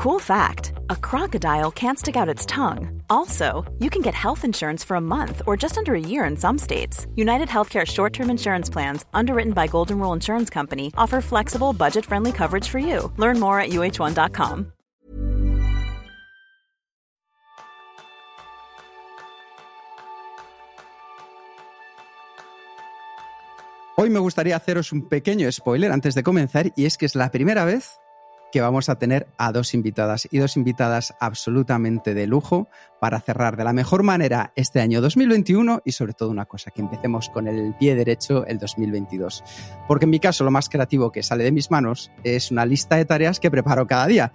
Cool fact a crocodile can't stick out its tongue. Also, you can get health insurance for a month or just under a year in some states. United Healthcare short term insurance plans, underwritten by Golden Rule Insurance Company, offer flexible, budget friendly coverage for you. Learn more at uh1.com. Hoy me gustaría haceros un pequeño spoiler antes de comenzar y es que es la primera vez que vamos a tener a dos invitadas y dos invitadas absolutamente de lujo para cerrar de la mejor manera este año 2021 y sobre todo una cosa, que empecemos con el pie derecho el 2022. Porque en mi caso lo más creativo que sale de mis manos es una lista de tareas que preparo cada día.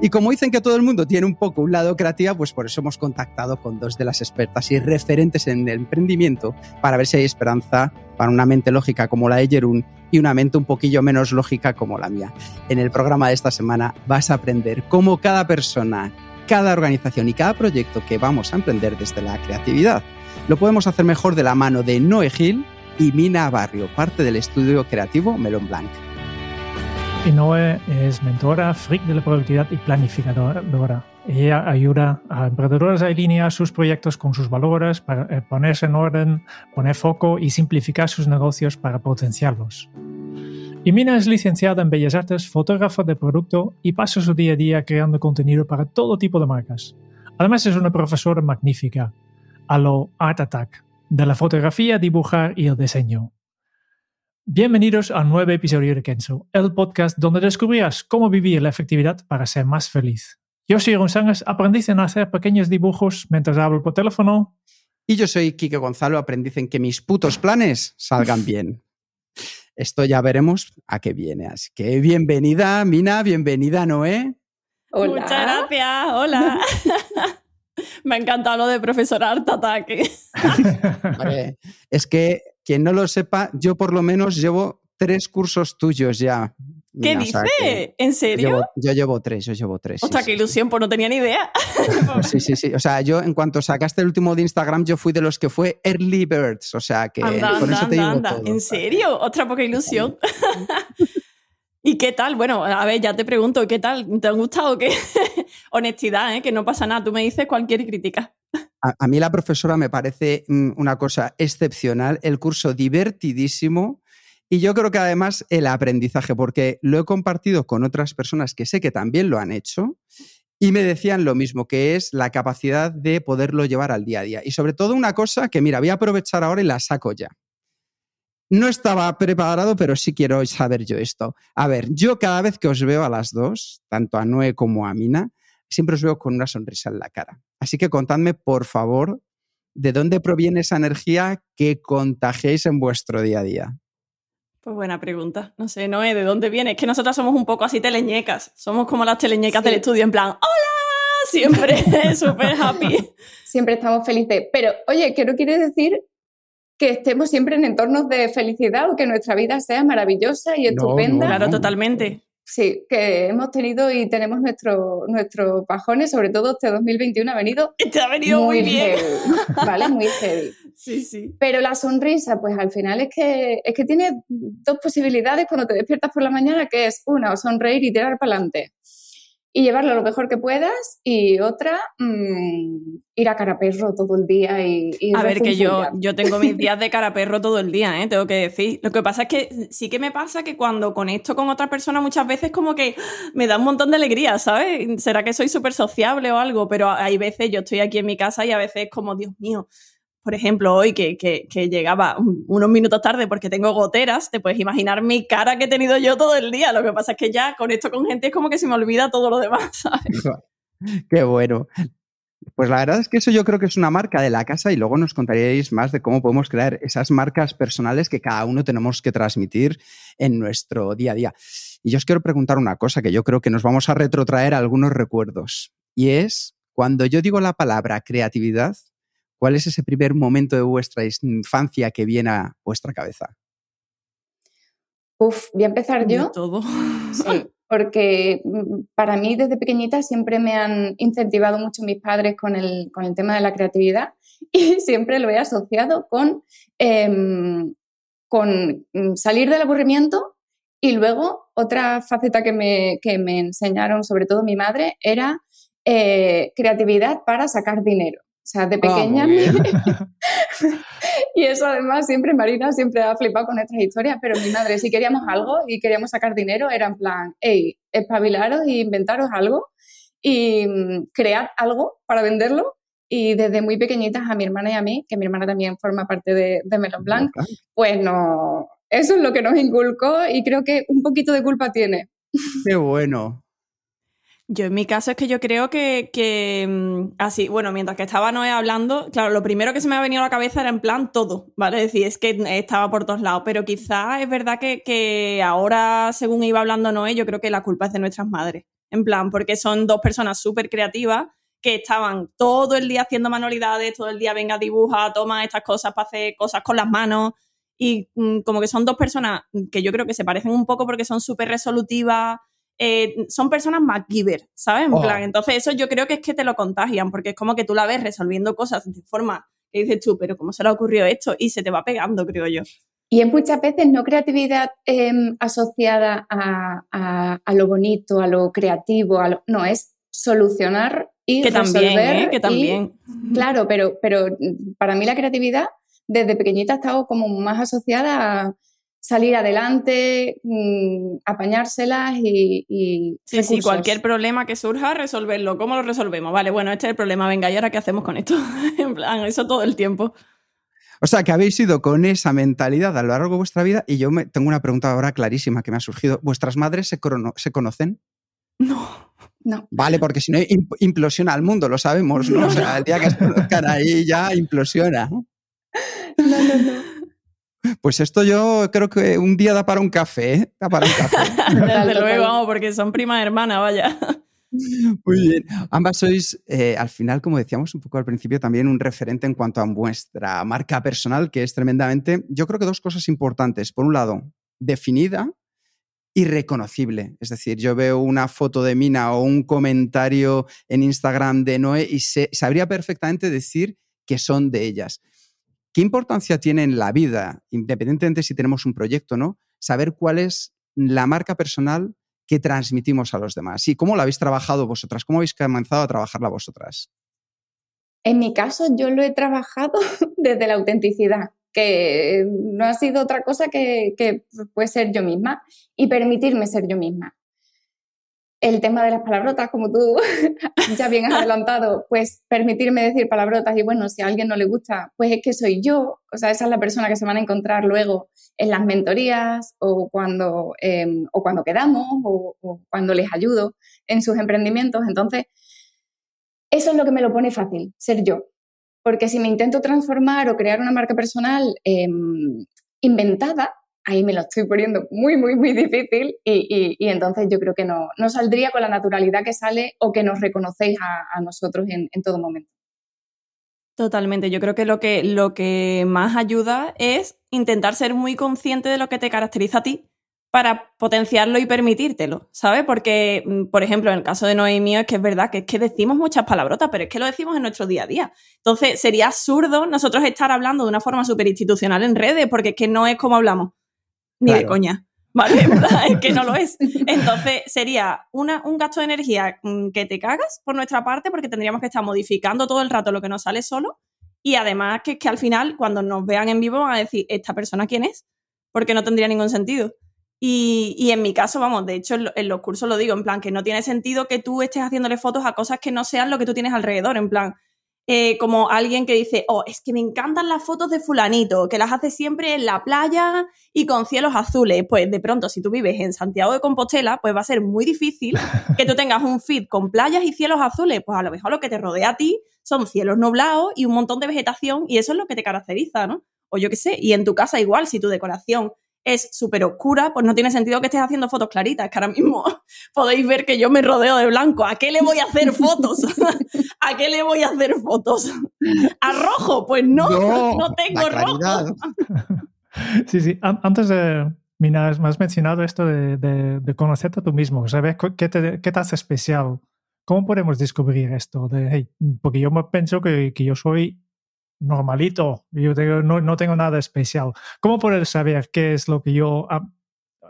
Y como dicen que todo el mundo tiene un poco un lado creativo, pues por eso hemos contactado con dos de las expertas y referentes en el emprendimiento para ver si hay esperanza para una mente lógica como la de Jerún y una mente un poquillo menos lógica como la mía. En el programa de esta semana vas a aprender cómo cada persona, cada organización y cada proyecto que vamos a emprender desde la creatividad lo podemos hacer mejor de la mano de Noé Gil y Mina Barrio, parte del estudio creativo Melon Blanc. Noé es mentora, freak de la productividad y planificadora ella ayuda a emprendedores a alinear sus proyectos con sus valores para eh, ponerse en orden, poner foco y simplificar sus negocios para potenciarlos. Y Mina es licenciada en Bellas Artes, fotógrafa de producto y pasa su día a día creando contenido para todo tipo de marcas. Además es una profesora magnífica, a lo Art Attack, de la fotografía, dibujar y el diseño. Bienvenidos a nuevo episodio de Kenzo, el podcast donde descubrirás cómo vivir la efectividad para ser más feliz. Yo soy González, aprendiz en hacer pequeños dibujos mientras hablo por teléfono. Y yo soy Quique Gonzalo, aprendiz en que mis putos planes salgan bien. Esto ya veremos a qué viene. Así que bienvenida, Mina, bienvenida, Noé. Hola. Muchas gracias, hola. Me ha encantado lo de profesor Art Ataque. es que quien no lo sepa, yo por lo menos llevo tres cursos tuyos ya. ¿Qué dice? ¿En serio? yo llevo tres, yo llevo tres. Ostras, qué ilusión, pues no tenía ni idea. sí, sí, sí. O sea, yo en cuanto sacaste el último de Instagram, yo fui de los que fue Early Birds. O sea, que anda, con eso te digo anda. ¿En serio? Otra poca ilusión. ¿Y qué tal? Bueno, a ver, ya te pregunto, ¿qué tal? ¿Te ha gustado? ¿Qué? Honestidad, ¿eh? que no pasa nada. Tú me dices cualquier crítica. A, a, mí la profesora me parece mm, una cosa excepcional, el curso divertidísimo, y yo creo que además el aprendizaje, porque lo he compartido con otras personas que sé que también lo han hecho y me decían lo mismo, que es la capacidad de poderlo llevar al día a día. Y sobre todo una cosa que, mira, voy a aprovechar ahora y la saco ya. No estaba preparado, pero sí quiero saber yo esto. A ver, yo cada vez que os veo a las dos, tanto a Noé como a Mina, siempre os veo con una sonrisa en la cara. Así que contadme, por favor, de dónde proviene esa energía que contagiáis en vuestro día a día. Pues buena pregunta. No sé, Noé, ¿de dónde viene? Es que nosotras somos un poco así teleñecas. Somos como las teleñecas del estudio, en plan, ¡Hola! Siempre súper happy. Siempre estamos felices. Pero, oye, que no quiere decir que estemos siempre en entornos de felicidad o que nuestra vida sea maravillosa y estupenda. claro, totalmente. Sí, que hemos tenido y tenemos nuestros nuestro bajones, sobre todo este 2021 ha venido. Este ha venido muy, bien. ¿Vale? Muy heavy. Sí, sí. Pero la sonrisa, pues al final es que, es que tiene dos posibilidades cuando te despiertas por la mañana, que es una, o sonreír y tirar para adelante y llevarlo lo mejor que puedas y otra, mm, ir a cara perro todo el día y... a ver, que yo, yo tengo mis días de cara perro todo el día, ¿eh? tengo que decir. Lo que pasa es que sí que me pasa que cuando conecto con otras personas muchas veces como que me da un montón de alegría, ¿sabes? ¿Será que soy súper sociable o algo? Pero hay veces, yo estoy aquí en mi casa y a veces como, Dios mío, por ejemplo, hoy que, que, llegaba unos minutos tarde porque tengo goteras, te puedes imaginar mi cara que he tenido yo todo el día. Lo que pasa es que ya con esto con gente es como que se me olvida todo lo demás, ¿sabes? Qué bueno. Pues la verdad es que eso yo creo que es una marca de la casa y luego nos contaréis más de cómo podemos crear esas marcas personales que cada uno tenemos que transmitir en nuestro día a día. Y yo os quiero preguntar una cosa que yo creo que nos vamos a retrotraer algunos recuerdos y es cuando yo digo la palabra creatividad, ¿Cuál es ese primer momento de vuestra infancia que viene a vuestra cabeza? Uf, voy a empezar yo. todo. Sí, porque mm, para mí desde pequeñita siempre me han incentivado mucho mis padres con el, con el tema de la creatividad y siempre lo he asociado con, em, con mm, salir del aburrimiento y luego otra faceta que me, que me enseñaron, sobre todo mi madre, era eh, creatividad para sacar dinero. O sea, de ah, pequeña. y eso además siempre, Marina siempre ha flipado con nuestras historias, pero mi madre, si queríamos algo y queríamos sacar dinero, era en plan, hey, espabilaros e inventaros algo y mm, crear algo para venderlo. Y desde muy pequeñitas a mi hermana y a mí, que mi hermana también forma parte de, de Melon Blanc, pues no, eso es lo que nos inculcó y creo que un poquito de culpa tiene. Qué bueno. Yo en mi caso es que yo creo que, mm, así, bueno, mientras que estaba Noé hablando, claro, lo primero que se me ha venido a la cabeza era en plan todo, ¿vale? Es decir, es que estaba por todos lados, pero quizás es verdad que, que ahora, según iba hablando Noé, yo creo que la culpa es de nuestras madres, en plan, porque son dos personas súper creativas que estaban todo el día haciendo manualidades, todo el día venga, dibuja, toma estas cosas para hacer cosas con las manos, y mm, como que son dos personas que yo creo que se parecen un poco porque son súper resolutivas, eh, son personas MacGyver, ¿sabes? En oh. plan, entonces eso yo creo que es que te lo contagian, porque es como que tú la ves resolviendo cosas de forma que dices tú, pero ¿cómo se le ha ocurrido esto? Y se te va pegando, creo yo. Y es muchas veces no creatividad em, asociada a, lo bonito, a lo creativo, a lo, no, es solucionar y que también, ¿eh? que también. claro, pero, pero para mí la creatividad desde pequeñita ha estado como más asociada a salir adelante, mm, apañárselas y... sí, sí, cualquier problema que surja, resolverlo. ¿Cómo lo resolvemos? Vale, bueno, este es el problema, venga, ¿y ahora qué hacemos con esto? en plan, eso todo el tiempo. O sea, que habéis ido con esa mentalidad a lo largo de vuestra vida y yo me, tengo una pregunta ahora clarísima que me ha surgido. ¿Vuestras madres se, se conocen? No. No. Vale, porque si no implosiona el mundo, lo sabemos, ¿no? O sea, el día que se conozcan ahí ya implosiona. No, no, no. Pues esto yo creo que un día da para un café, ¿eh? Da para un café. Desde luego, vamos, porque son prima hermana, vaya. Muy bien. Ambas sois, eh, al final, como decíamos un poco al principio, también un referente en cuanto a vuestra marca personal, que es tremendamente, yo creo que dos cosas importantes. Por un lado, definida y reconocible. Es decir, yo veo una foto de Mina o un comentario en Instagram de Noé y sabría perfectamente decir que son de ellas. ¿Qué importancia tiene en la vida, independientemente si tenemos un proyecto o no, saber cuál es la marca personal que transmitimos a los demás? ¿Y cómo la habéis trabajado vosotras? ¿Cómo habéis comenzado a trabajarla vosotras? En mi caso, yo lo he trabajado desde la autenticidad, que no ha sido otra cosa que, que ser yo misma y permitirme ser yo misma el tema de las palabrotas, como tú ya bien has adelantado, pues permitirme decir palabrotas y bueno, si a alguien no le gusta, pues es que soy yo, o sea, esa es la persona que se van a encontrar luego en las mentorías o cuando, em, o cuando quedamos o, cuando les ayudo en sus emprendimientos. Entonces, eso es lo que me lo pone fácil, ser yo. Porque si me intento transformar o crear una marca personal em, inventada, ahí me lo estoy poniendo muy, muy, muy difícil y, entonces yo creo que no, no, saldría con la naturalidad que sale o que nos reconocéis a, nosotros en, todo momento. Totalmente, yo creo que lo, que lo que más ayuda es intentar ser muy consciente de lo que te caracteriza a ti para potenciarlo y permitírtelo, ¿sabes? Porque, mm, por ejemplo, en el caso de Noé mío, es que es verdad que es que decimos muchas palabrotas, pero es que lo decimos en nuestro día a día. Entonces, sería absurdo nosotros estar hablando de una forma súper institucional en redes, porque es que no es como hablamos ni de coña. ¿Vale? es que no lo es. Entonces sería una, un gasto de energía mm, que te cagas por nuestra parte porque tendríamos que estar modificando todo el rato lo que nos sale solo y además que, que al final cuando nos vean en vivo van a decir, ¿esta persona quién es? Porque no tendría ningún sentido. Y, y, en mi caso, vamos, de hecho en, los cursos lo digo, en plan, que no tiene sentido que tú estés haciéndole fotos a cosas que no sean lo que tú tienes alrededor, en plan, eh, como alguien que dice, oh, es que me encantan las fotos de fulanito, que las hace siempre en la playa y con cielos azules. Pues de pronto, si tú vives en Santiago de Compostela, pues va a ser muy difícil que tú tengas un feed con playas y cielos azules. Pues a lo mejor lo que te rodea a ti son cielos nublados y un montón de vegetación y eso es lo que te caracteriza, ¿no? O yo qué sé, y en tu casa igual, si tu decoración es súper oscura, pues no tiene sentido que estés haciendo fotos claritas. Que ahora mismo podéis ver que yo me rodeo de blanco. ¿A qué le voy a hacer fotos? ¿A qué le voy a hacer fotos? ¿A rojo? Pues no, no, tengo rojo. Sí, sí. Antes de, Mina, me has mencionado esto de, conocerte a tú mismo, ¿sabes? ¿Qué te, qué te hace especial? ¿Cómo podemos descubrir esto? De, porque yo me pienso que, que yo soy normalito, yo no, tengo nada especial. ¿Cómo poder saber qué es lo que yo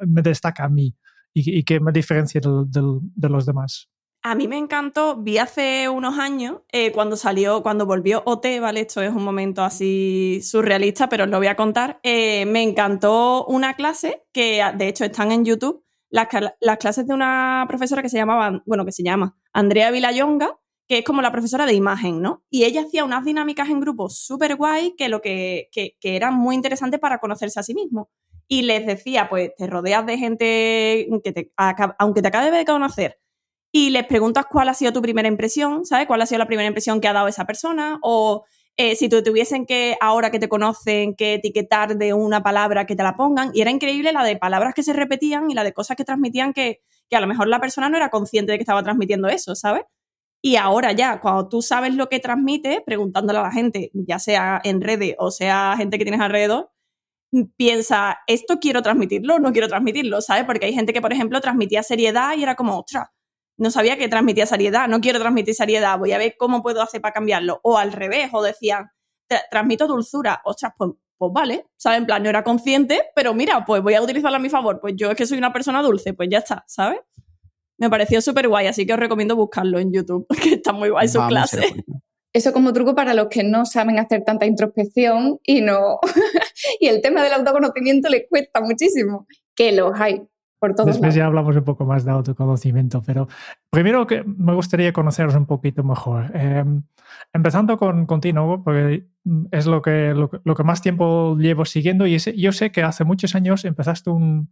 me destaca a mí? y, qué me diferencia de los demás. A mí me encantó, vi hace unos años, eh, cuando salió, cuando volvió OT, ¿vale? Esto es un momento así surrealista, pero os lo voy a contar. Eh, me encantó una clase que, de hecho, están en YouTube, las, las, clases de una profesora que se llamaba, bueno, que se llama Andrea Vilayonga, que es como la profesora de imagen, ¿no? Y ella hacía unas dinámicas en grupo súper guay que, lo que, que, eran muy interesantes para conocerse a sí mismo. Y les decía, pues te rodeas de gente que te, aunque te acabe de conocer, y les preguntas cuál ha sido tu primera impresión, ¿sabes? ¿Cuál ha sido la primera impresión que ha dado esa persona? O eh, si te tuviesen que, ahora que te conocen, que etiquetar de una palabra que te la pongan. Y era increíble la de palabras que se repetían y la de cosas que transmitían que, que a lo mejor la persona no era consciente de que estaba transmitiendo eso, ¿sabes? Y ahora ya, cuando tú sabes lo que transmite, preguntándole a la gente, ya sea en redes o sea gente que tienes alrededor, piensa, ¿esto quiero transmitirlo o no quiero transmitirlo? ¿Sabes? Porque hay gente que, por ejemplo, transmitía seriedad y era como, ostras, no sabía que transmitía seriedad, no quiero transmitir seriedad, voy a ver cómo puedo hacer para cambiarlo. O al revés, o decían, transmito dulzura, ostras, pues, pues vale, ¿sabes? En plan, no era consciente, pero mira, pues voy a utilizarla a mi favor, pues yo es que soy una persona dulce, pues ya está, ¿sabes? Me pareció súper guay, así que os recomiendo buscarlo en YouTube, que está muy guay su clase. Eso como truco para los que no saben hacer tanta introspección y no y el tema del autoconocimiento les cuesta muchísimo, que los hay. Después ya hablamos un poco más de autoconocimiento, pero primero que me gustaría conoceros un poquito mejor. Em, empezando con contigo, porque es lo que, lo, que más tiempo llevo siguiendo y yo sé que hace muchos años empezaste un,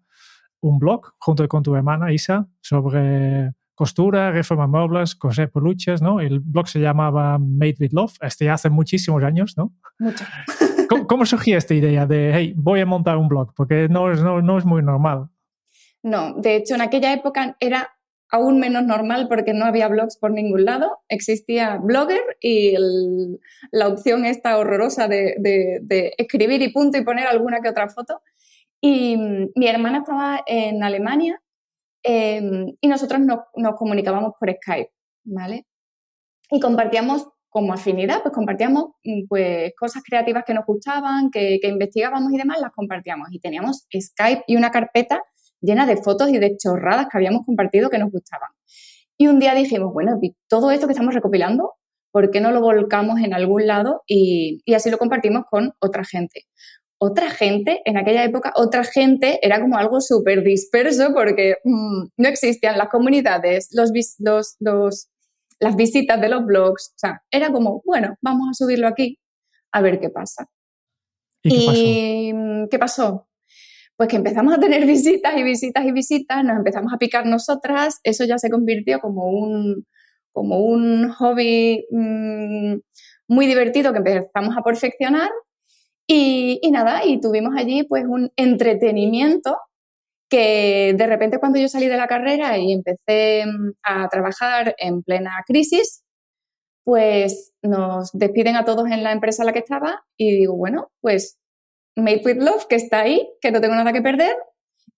un blog junto con tu hermana Isa sobre costura, reforma muebles, coser peluches, ¿no? El blog se llamaba Made with Love, este hace muchísimos años, ¿no? Mucho. ¿Cómo, ¿Cómo, surgió esta idea de, hey, voy a montar un blog? Porque no es, no, no es muy normal. No, de hecho en aquella época era aún menos normal porque no había blogs por ningún lado. Existía Blogger y la opción esta horrorosa de, escribir y punto y poner alguna que otra foto. Y mm, mi hermana estaba en Alemania em, y nosotros nos, comunicábamos por Skype, ¿vale? Y compartíamos como afinidad, pues compartíamos mm, pues, cosas creativas que nos gustaban, que, que investigábamos y demás, las compartíamos. Y teníamos Skype y una carpeta llena de fotos y de chorradas que habíamos compartido que nos gustaban. Y un día dijimos, bueno, todo esto que estamos recopilando, ¿por qué no lo volcamos en algún lado y, así lo compartimos con otra gente? Otra gente, en aquella época, otra gente era como algo súper disperso porque mm, no existían las comunidades, los, los, las visitas de los blogs. O sea, era como, bueno, vamos a subirlo aquí a ver qué pasa. ¿Y qué pasó? pues que empezamos a tener visitas y visitas y visitas, nos empezamos a picar nosotras, eso ya se convirtió como un, como un hobby mm, muy divertido que empezamos a perfeccionar y, nada, y tuvimos allí pues un entretenimiento que de repente cuando yo salí de la carrera y empecé mm, a trabajar en plena crisis, pues nos despiden a todos en la empresa en la que estaba y digo, bueno, pues Made with Love, que está ahí, que no tengo nada que perder.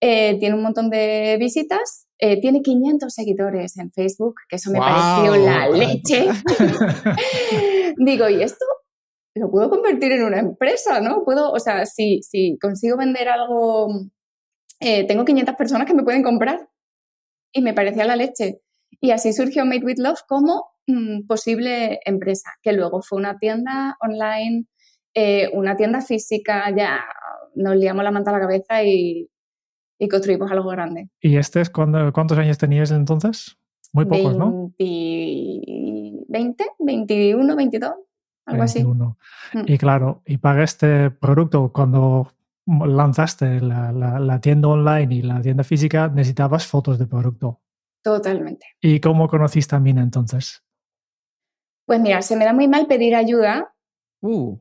Eh, tiene un montón de visitas. Eh, tiene 500 seguidores en Facebook, que eso me pareció la leche. Digo, ¿y esto lo puedo convertir en una empresa, no? Puedo, o sea, si, si consigo vender algo, eh, tengo 500 personas que me pueden comprar. Y me parecía la leche. Y así surgió Made with Love como mm, posible empresa, que luego fue una tienda online eh, una tienda física, ya nos liamos la manta a la cabeza y, construimos algo grande. ¿Y este es cuando, cuántos años tenías entonces? Muy pocos, ¿no? 20, 21, 22, algo así. Mm. Y claro, y para este producto, cuando lanzaste la, la, tienda online y la tienda física, necesitabas fotos de producto. Totalmente. ¿Y cómo conociste a Mina entonces? Pues mira, se me da muy mal pedir ayuda. Uh.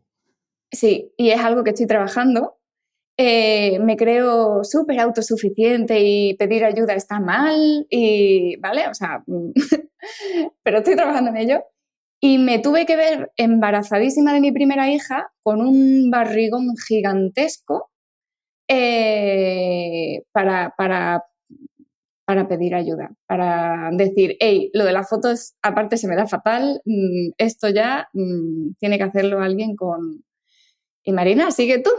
Sí, y es algo que estoy trabajando. Eh, me creo súper autosuficiente y pedir ayuda está mal, y, ¿vale? O sea, pero estoy trabajando en ello. Y me tuve que ver embarazadísima de mi primera hija con un barrigón gigantesco eh, para, para, para, pedir ayuda, para decir, hey, lo de las fotos aparte se me da fatal, mm, esto ya mm, tiene que hacerlo alguien con, y Marina, sigue tú.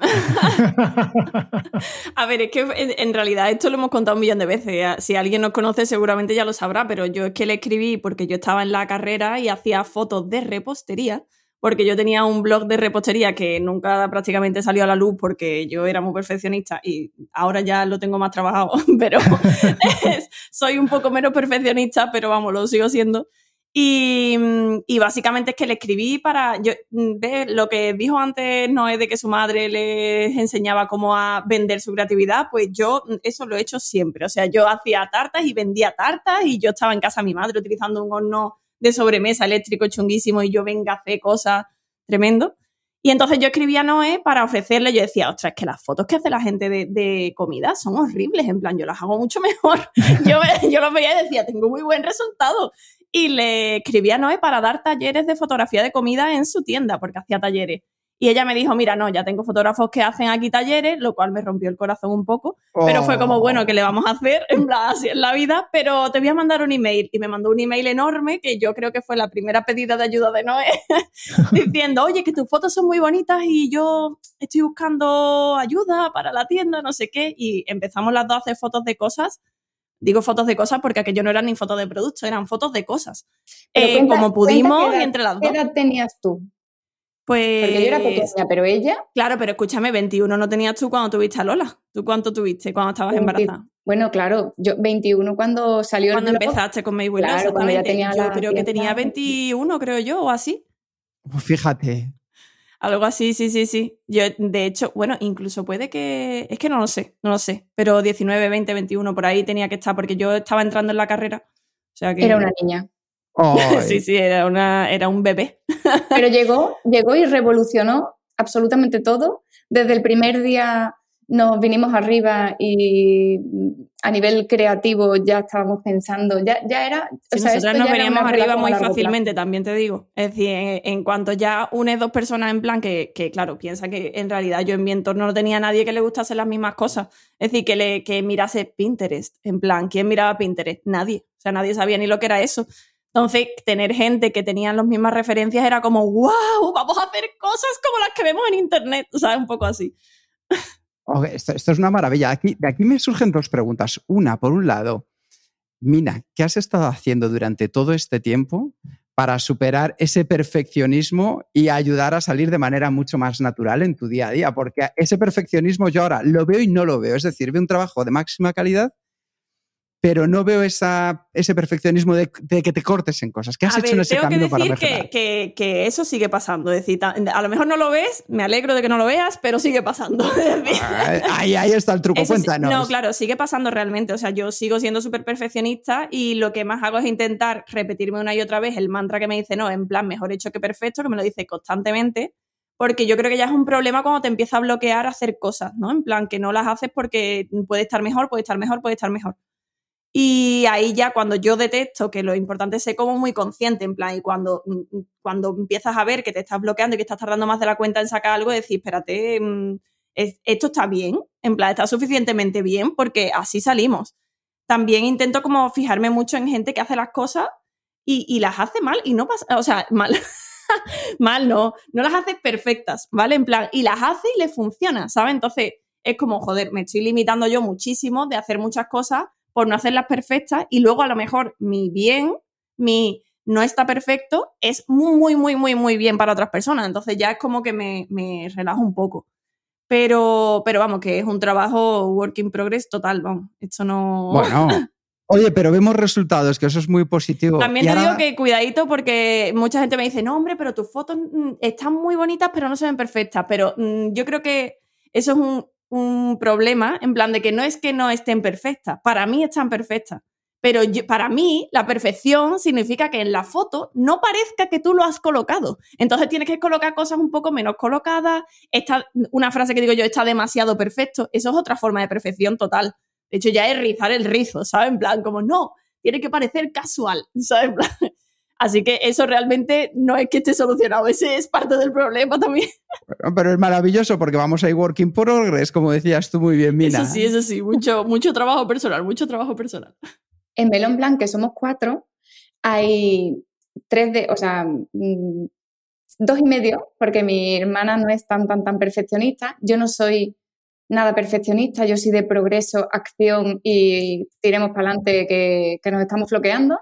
a ver, es que en, realidad esto lo hemos contado un millón de veces. Si alguien nos conoce seguramente ya lo sabrá, pero yo es que le escribí porque yo estaba en la carrera y hacía fotos de repostería, porque yo tenía un blog de repostería que nunca prácticamente salió a la luz porque yo era muy perfeccionista y ahora ya lo tengo más trabajado, pero soy un poco menos perfeccionista, pero vamos, lo sigo siendo. Y, básicamente es que le escribí para. Yo, mm, lo que dijo antes no es de que su madre les enseñaba cómo a vender su creatividad, pues yo mm, eso lo he hecho siempre. O sea, yo hacía tartas y vendía tartas y yo estaba en casa de mi madre utilizando un horno de sobremesa eléctrico chunguísimo y yo venga a hacer cosas tremendo. Y entonces yo escribía a Noé para ofrecerle, yo decía, ostras, es que las fotos que hace la gente de, comida son horribles, en plan, yo las hago mucho mejor. yo, yo los veía y decía, tengo muy buen resultado y le escribí a Noé para dar talleres de fotografía de comida en su tienda, porque hacía talleres. Y ella me dijo, mira, no, ya tengo fotógrafos que hacen aquí talleres, lo cual me rompió el corazón un poco, pero fue como, bueno, ¿qué le vamos a hacer? En así en la vida, pero te voy a mandar un email. Y me mandó un email enorme, que yo creo que fue la primera pedida de ayuda de Noé, diciendo, oye, que tus fotos son muy bonitas y yo estoy buscando ayuda para la tienda, no sé qué. Y empezamos las dos a hacer fotos de cosas Digo fotos de cosas porque aquello no eran ni fotos de producto, eran fotos de cosas. Eh, como pudimos y entre las dos. ¿Qué edad tenías tú? Pues. Porque yo era pequeña, pero ella. Claro, pero escúchame, 21 no tenías tú cuando tuviste a Lola. ¿Tú cuánto tuviste cuando estabas embarazada? Bueno, claro, yo 21 cuando salió Cuando empezaste con Mayweather. Claro, cuando ya tenía Yo creo que tenía 21, creo yo, o así. Pues fíjate, algo así, sí, sí, sí. Yo, de hecho, bueno, incluso puede que. Es que no lo sé, no lo sé. Pero 19, 20, 21, por ahí tenía que estar, porque yo estaba entrando en la carrera. O sea que... Era una niña. sí, sí, era, una, era un bebé. Pero llegó, llegó y revolucionó absolutamente todo. Desde el primer día nos vinimos arriba y a nivel creativo ya estábamos pensando, ya, ya era... o sea, nosotros nos veníamos arriba muy fácilmente, también te digo. Es decir, en, cuanto ya unes dos personas en plan que, que, claro, piensa que en realidad yo en mi entorno no tenía nadie que le gustase las mismas cosas. Es decir, que, le, que mirase Pinterest, en plan, ¿quién miraba Pinterest? Nadie. O sea, nadie sabía ni lo que era eso. Entonces, tener gente que tenían las mismas referencias era como, wow, vamos a hacer cosas como las que vemos en Internet, o sea, un poco así esto, es una maravilla. Aquí, de aquí me surgen dos preguntas. Una, por un lado, Mina, ¿qué has estado haciendo durante todo este tiempo para superar ese perfeccionismo y ayudar a salir de manera mucho más natural en tu día a día? Porque ese perfeccionismo yo ahora lo veo y no lo veo. Es decir, veo un trabajo de máxima calidad pero no veo esa, ese perfeccionismo de, que te cortes en cosas. ¿Qué has hecho en ese camino para mejorar? Que, que, eso sigue pasando. Es decir, a lo mejor no lo ves, me alegro de que no lo veas, pero sigue pasando. ahí, ahí está el truco, cuéntanos. No, claro, sigue pasando realmente. O sea, yo sigo siendo súper perfeccionista y lo que más hago es intentar repetirme una y otra vez el mantra que me dice, no, en plan, mejor hecho que perfecto, que me lo dice constantemente porque yo creo que ya es un problema cuando te empieza a bloquear hacer cosas, ¿no? En plan, que no las haces porque puede estar mejor, puede estar mejor, puede estar mejor. Y ahí ya cuando yo detecto que lo importante es ser como muy consciente, en plan, y cuando, mm, cuando empiezas a ver que te estás bloqueando y que estás tardando más de la cuenta en sacar algo, decir, espérate, mm, esto está bien, en plan, está suficientemente bien porque así salimos. También intento como fijarme mucho en gente que hace las cosas y, y las hace mal y no pasa, o sea, mal. mal no, no las hace perfectas, ¿vale? En plan, y las hace y le funciona, ¿sabes? Entonces es como, joder, me estoy limitando yo muchísimo de hacer muchas cosas por no hacerlas perfectas y luego a lo mejor mi bien, mi no está perfecto, es muy, muy, muy, muy, bien para otras personas. Entonces ya es como que me, me relajo un poco. Pero, pero vamos, que es un trabajo work in progress total, vamos. Esto no. Bueno. Oye, pero vemos resultados, que eso es muy positivo. También te digo que cuidadito porque mucha gente me dice, no, hombre, pero tus fotos mm, están muy bonitas, pero no se ven perfectas. Pero mm, yo creo que eso es un, un problema en plan de que no es que no estén perfectas, para mí están perfectas. Pero para mí, la perfección significa que en la foto no parezca que tú lo has colocado. Entonces tienes que colocar cosas un poco menos colocadas. Esta, una frase que digo yo, está demasiado perfecto. Eso es otra forma de perfección total. De hecho, ya es rizar el rizo, ¿sabes? En plan, como no, tiene que parecer casual, ¿sabes? En plan, Así que eso realmente no es que esté solucionado, ese es parte del problema también. pero es maravilloso porque vamos a ir working progress, como decías tú muy bien, Mina. Eso sí, eso sí, mucho, mucho trabajo personal, mucho trabajo personal. En Melon Blanc, que somos cuatro, hay tres de, o sea, mm, dos y medio, porque mi hermana no es tan, tan, tan perfeccionista. Yo no soy nada perfeccionista, yo soy de progreso, acción y tiremos para adelante que, que, nos estamos floqueando.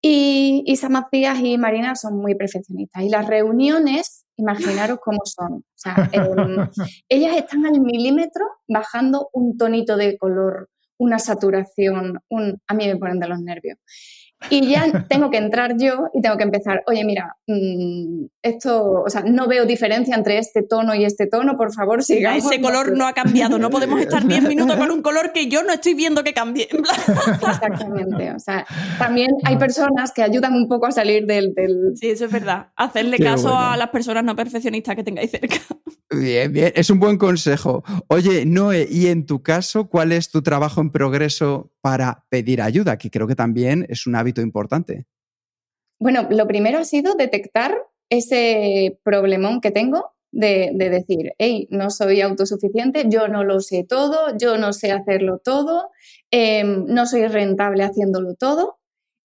Y Isa Macías y Marina son muy perfeccionistas. Y las reuniones, imaginaros cómo son. O sea, em, ellas están al milímetro bajando un tonito de color, una saturación, un, a mí me ponen de los nervios. Y ya tengo que entrar yo y tengo que empezar, oye, mira, mm, esto, o sea, no veo diferencia entre este tono y este tono, por favor, sigamos. Ese color no ha cambiado, no podemos estar 10 minutos con un color que yo no estoy viendo que cambie. Exactamente, o sea, también hay personas que ayudan un poco a salir del... Sí, eso es verdad, hacerle caso a las personas no perfeccionistas que tengáis cerca. Bien, bien, es un buen consejo. Oye, Noé, y en tu caso, ¿cuál es tu trabajo en progreso para pedir ayuda? Que creo que también es un hábito importante. Bueno, lo primero ha sido detectar ese problemón que tengo de, decir, hey, no soy autosuficiente, yo no lo sé todo, yo no sé hacerlo todo, em, no soy rentable haciéndolo todo.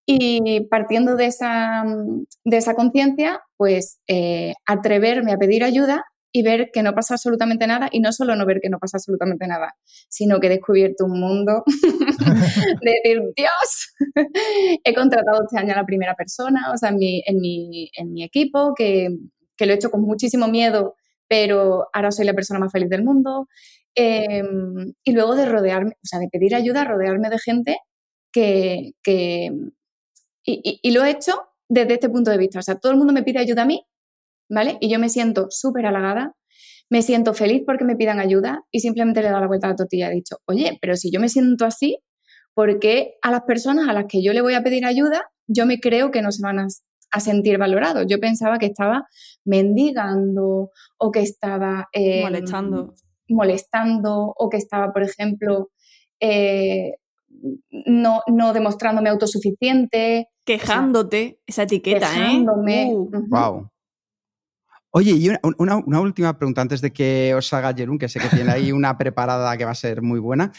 Y partiendo de esa, de esa conciencia, pues eh, atreverme a pedir ayuda y ver que no pasa absolutamente nada y no solo no ver que no pasa absolutamente nada, sino que he descubierto un mundo de decir, Dios, he contratado este año a la primera persona, o sea, en mi, en mi, en mi equipo, que, que, lo he hecho con muchísimo miedo, pero ahora soy la persona más feliz del mundo. Em, y luego de rodearme, o sea, de pedir ayuda, rodearme de gente que... que y, y lo he hecho desde este punto de vista. O sea, todo el mundo me pide ayuda a mí ¿vale? Y yo me siento súper halagada, me siento feliz porque me pidan ayuda y simplemente le he dado la vuelta a la tortilla. He dicho, oye, pero si yo me siento así, ¿por qué a las personas a las que yo le voy a pedir ayuda, yo me creo que no se van a, sentir valorados? Yo pensaba que estaba mendigando o que estaba... Em, molestando. Molestando o que estaba, por ejemplo, eh, no, no demostrándome autosuficiente. Quejándote, esa etiqueta, ¿eh? Wow. Oye, y una, última pregunta antes de que os haga Jerún, que sé que tiene ahí una preparada que va a ser muy buena.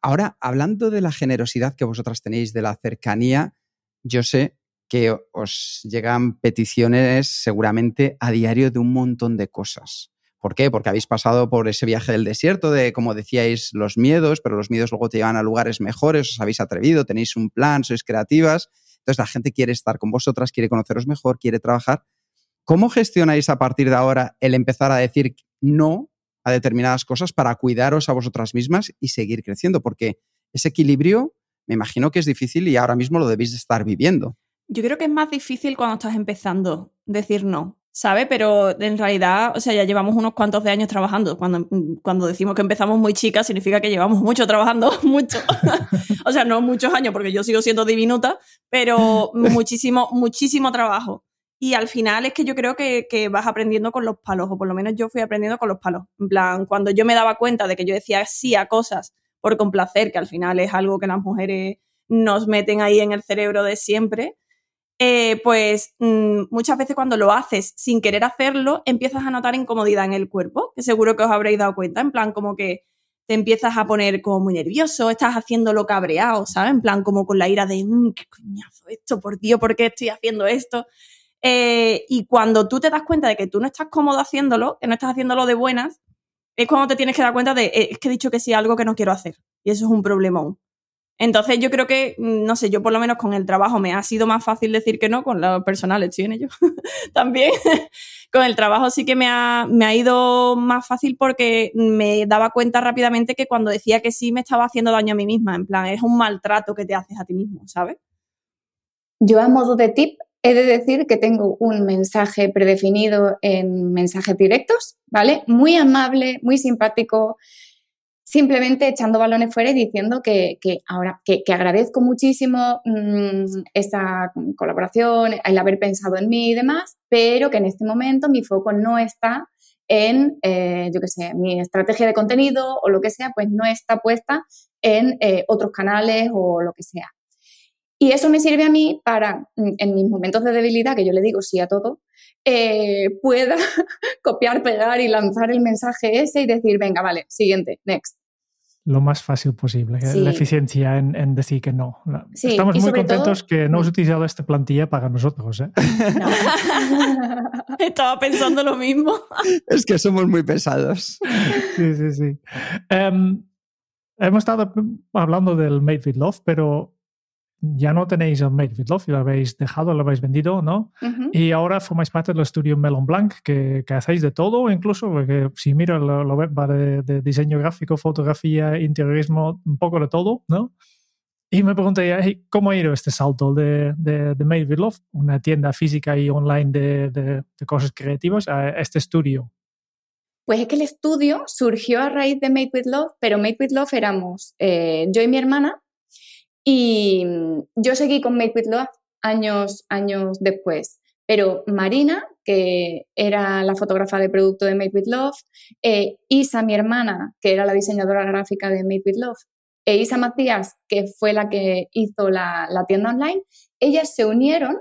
Ahora, hablando de la generosidad que vosotras tenéis, de la cercanía, yo sé que os llegan peticiones seguramente a diario de un montón de cosas. ¿Por qué? Porque habéis pasado por ese viaje del desierto de, como decíais, los miedos, pero los miedos luego te llevan a lugares mejores, os habéis atrevido, tenéis un plan, sois creativas. Entonces la gente quiere estar con vosotras, quiere conoceros mejor, quiere trabajar. ¿Cómo gestionáis a partir de ahora el empezar a decir no a determinadas cosas para cuidaros a vosotras mismas y seguir creciendo? Porque ese equilibrio me imagino que es difícil y ahora mismo lo debéis de estar viviendo. Yo creo que es más difícil cuando estás empezando decir no, ¿sabes? Pero en realidad, o sea, ya llevamos unos cuantos de años trabajando. Cuando, cuando decimos que empezamos muy chicas, significa que llevamos mucho trabajando, mucho. o sea, no muchos años, porque yo sigo siendo diminuta, pero muchísimo, muchísimo trabajo. Y al final es que yo creo que, vas aprendiendo con los palos, o por lo menos yo fui aprendiendo con los palos. En plan, cuando yo me daba cuenta de que yo decía sí a cosas por complacer, que al final es algo que las mujeres nos meten ahí en el cerebro de siempre, eh, pues mm, muchas veces cuando lo haces sin querer hacerlo, empiezas a notar incomodidad en el cuerpo, que seguro que os habréis dado cuenta, en plan como que te empiezas a poner como muy nervioso, estás haciéndolo cabreado, ¿sabes? En plan como con la ira de, mm, qué coñazo esto, por Dios, ¿por qué estoy haciendo esto? Eh, y cuando tú te das cuenta de que tú no estás cómodo haciéndolo, que no estás haciéndolo de buenas, es cuando te tienes que dar cuenta de, eh, es que he dicho que sí algo que no quiero hacer. Y eso es un problemón. Entonces yo creo que, mm, no sé, yo por lo menos con el trabajo me ha sido más fácil decir que no, con lo personal estoy en ello también. con el trabajo sí que me ha, me ha ido más fácil porque me daba cuenta rápidamente que cuando decía que sí me estaba haciendo daño a mí misma. En plan, es un maltrato que te haces a ti mismo, ¿sabes? Yo a modo de tip He de decir que tengo un mensaje predefinido en mensajes directos, ¿vale? Muy amable, muy simpático, simplemente echando balones fuera y diciendo que, ahora que, agradezco muchísimo mm, esta colaboración, el haber pensado en mí y demás, pero que en este momento mi foco no está en, eh, yo qué sé, mi estrategia de contenido o lo que sea, pues no está puesta en eh, otros canales o lo que sea. Y eso me sirve a mí para, mm, en mis momentos de debilidad, que yo le digo sí a todo, eh, pueda copiar, pegar y lanzar el mensaje ese y decir, venga, vale, siguiente, next. lo más fácil posible, la eficiencia en, decir que no. Estamos muy contentos que no has utilizado esta plantilla para nosotros. ¿eh? Estaba pensando lo mismo. es que somos muy pesados. sí, sí, sí. Em, hemos estado hablando del Made with Love, pero ya no tenéis el Made with Love, lo habéis dejado, lo habéis vendido, ¿no? Y ahora formáis parte del estudio Melon Blanc, que, hacéis de todo, incluso, porque si miro la, web va de, diseño gráfico, fotografía, interiorismo, un poco de todo, ¿no? Y me pregunté, ¿cómo ha ido este salto de, de, Made with Love, una tienda física y online de, cosas creativas, a este estudio? Pues es que el estudio surgió a raíz de Made with Love, pero Made with Love éramos eh, yo y mi hermana, y mm, yo seguí con Make With Love años, años después. Pero Marina, que era la fotógrafa de producto de Make With Love, eh, Isa, mi hermana, que era la diseñadora gráfica de Make With Love, e Isa Matías, que fue la que hizo la, la tienda online, ellas se unieron,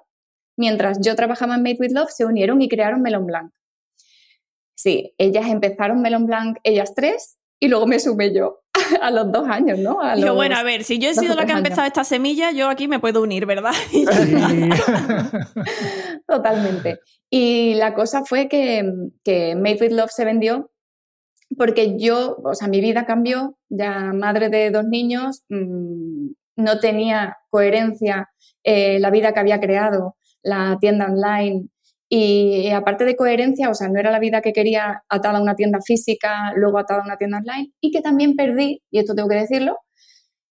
mientras yo trabajaba en Make With Love, se unieron y crearon Melon Blanc. Sí, ellas empezaron Melon Blanc, ellas tres, y luego me sumé yo a los dos años, ¿no? A bueno, a ver, si yo he sido la que ha empezado esta semilla, yo aquí me puedo unir, ¿verdad? Totalmente. Y la cosa fue que, que Made with Love se vendió porque yo, o sea, mi vida cambió, ya madre de dos niños, mm, no tenía coherencia eh, la vida que había creado, la tienda online, y aparte de coherencia, o sea, no era la vida que quería atada a una tienda física, luego atada a una tienda online, y que también perdí, y esto tengo que decirlo,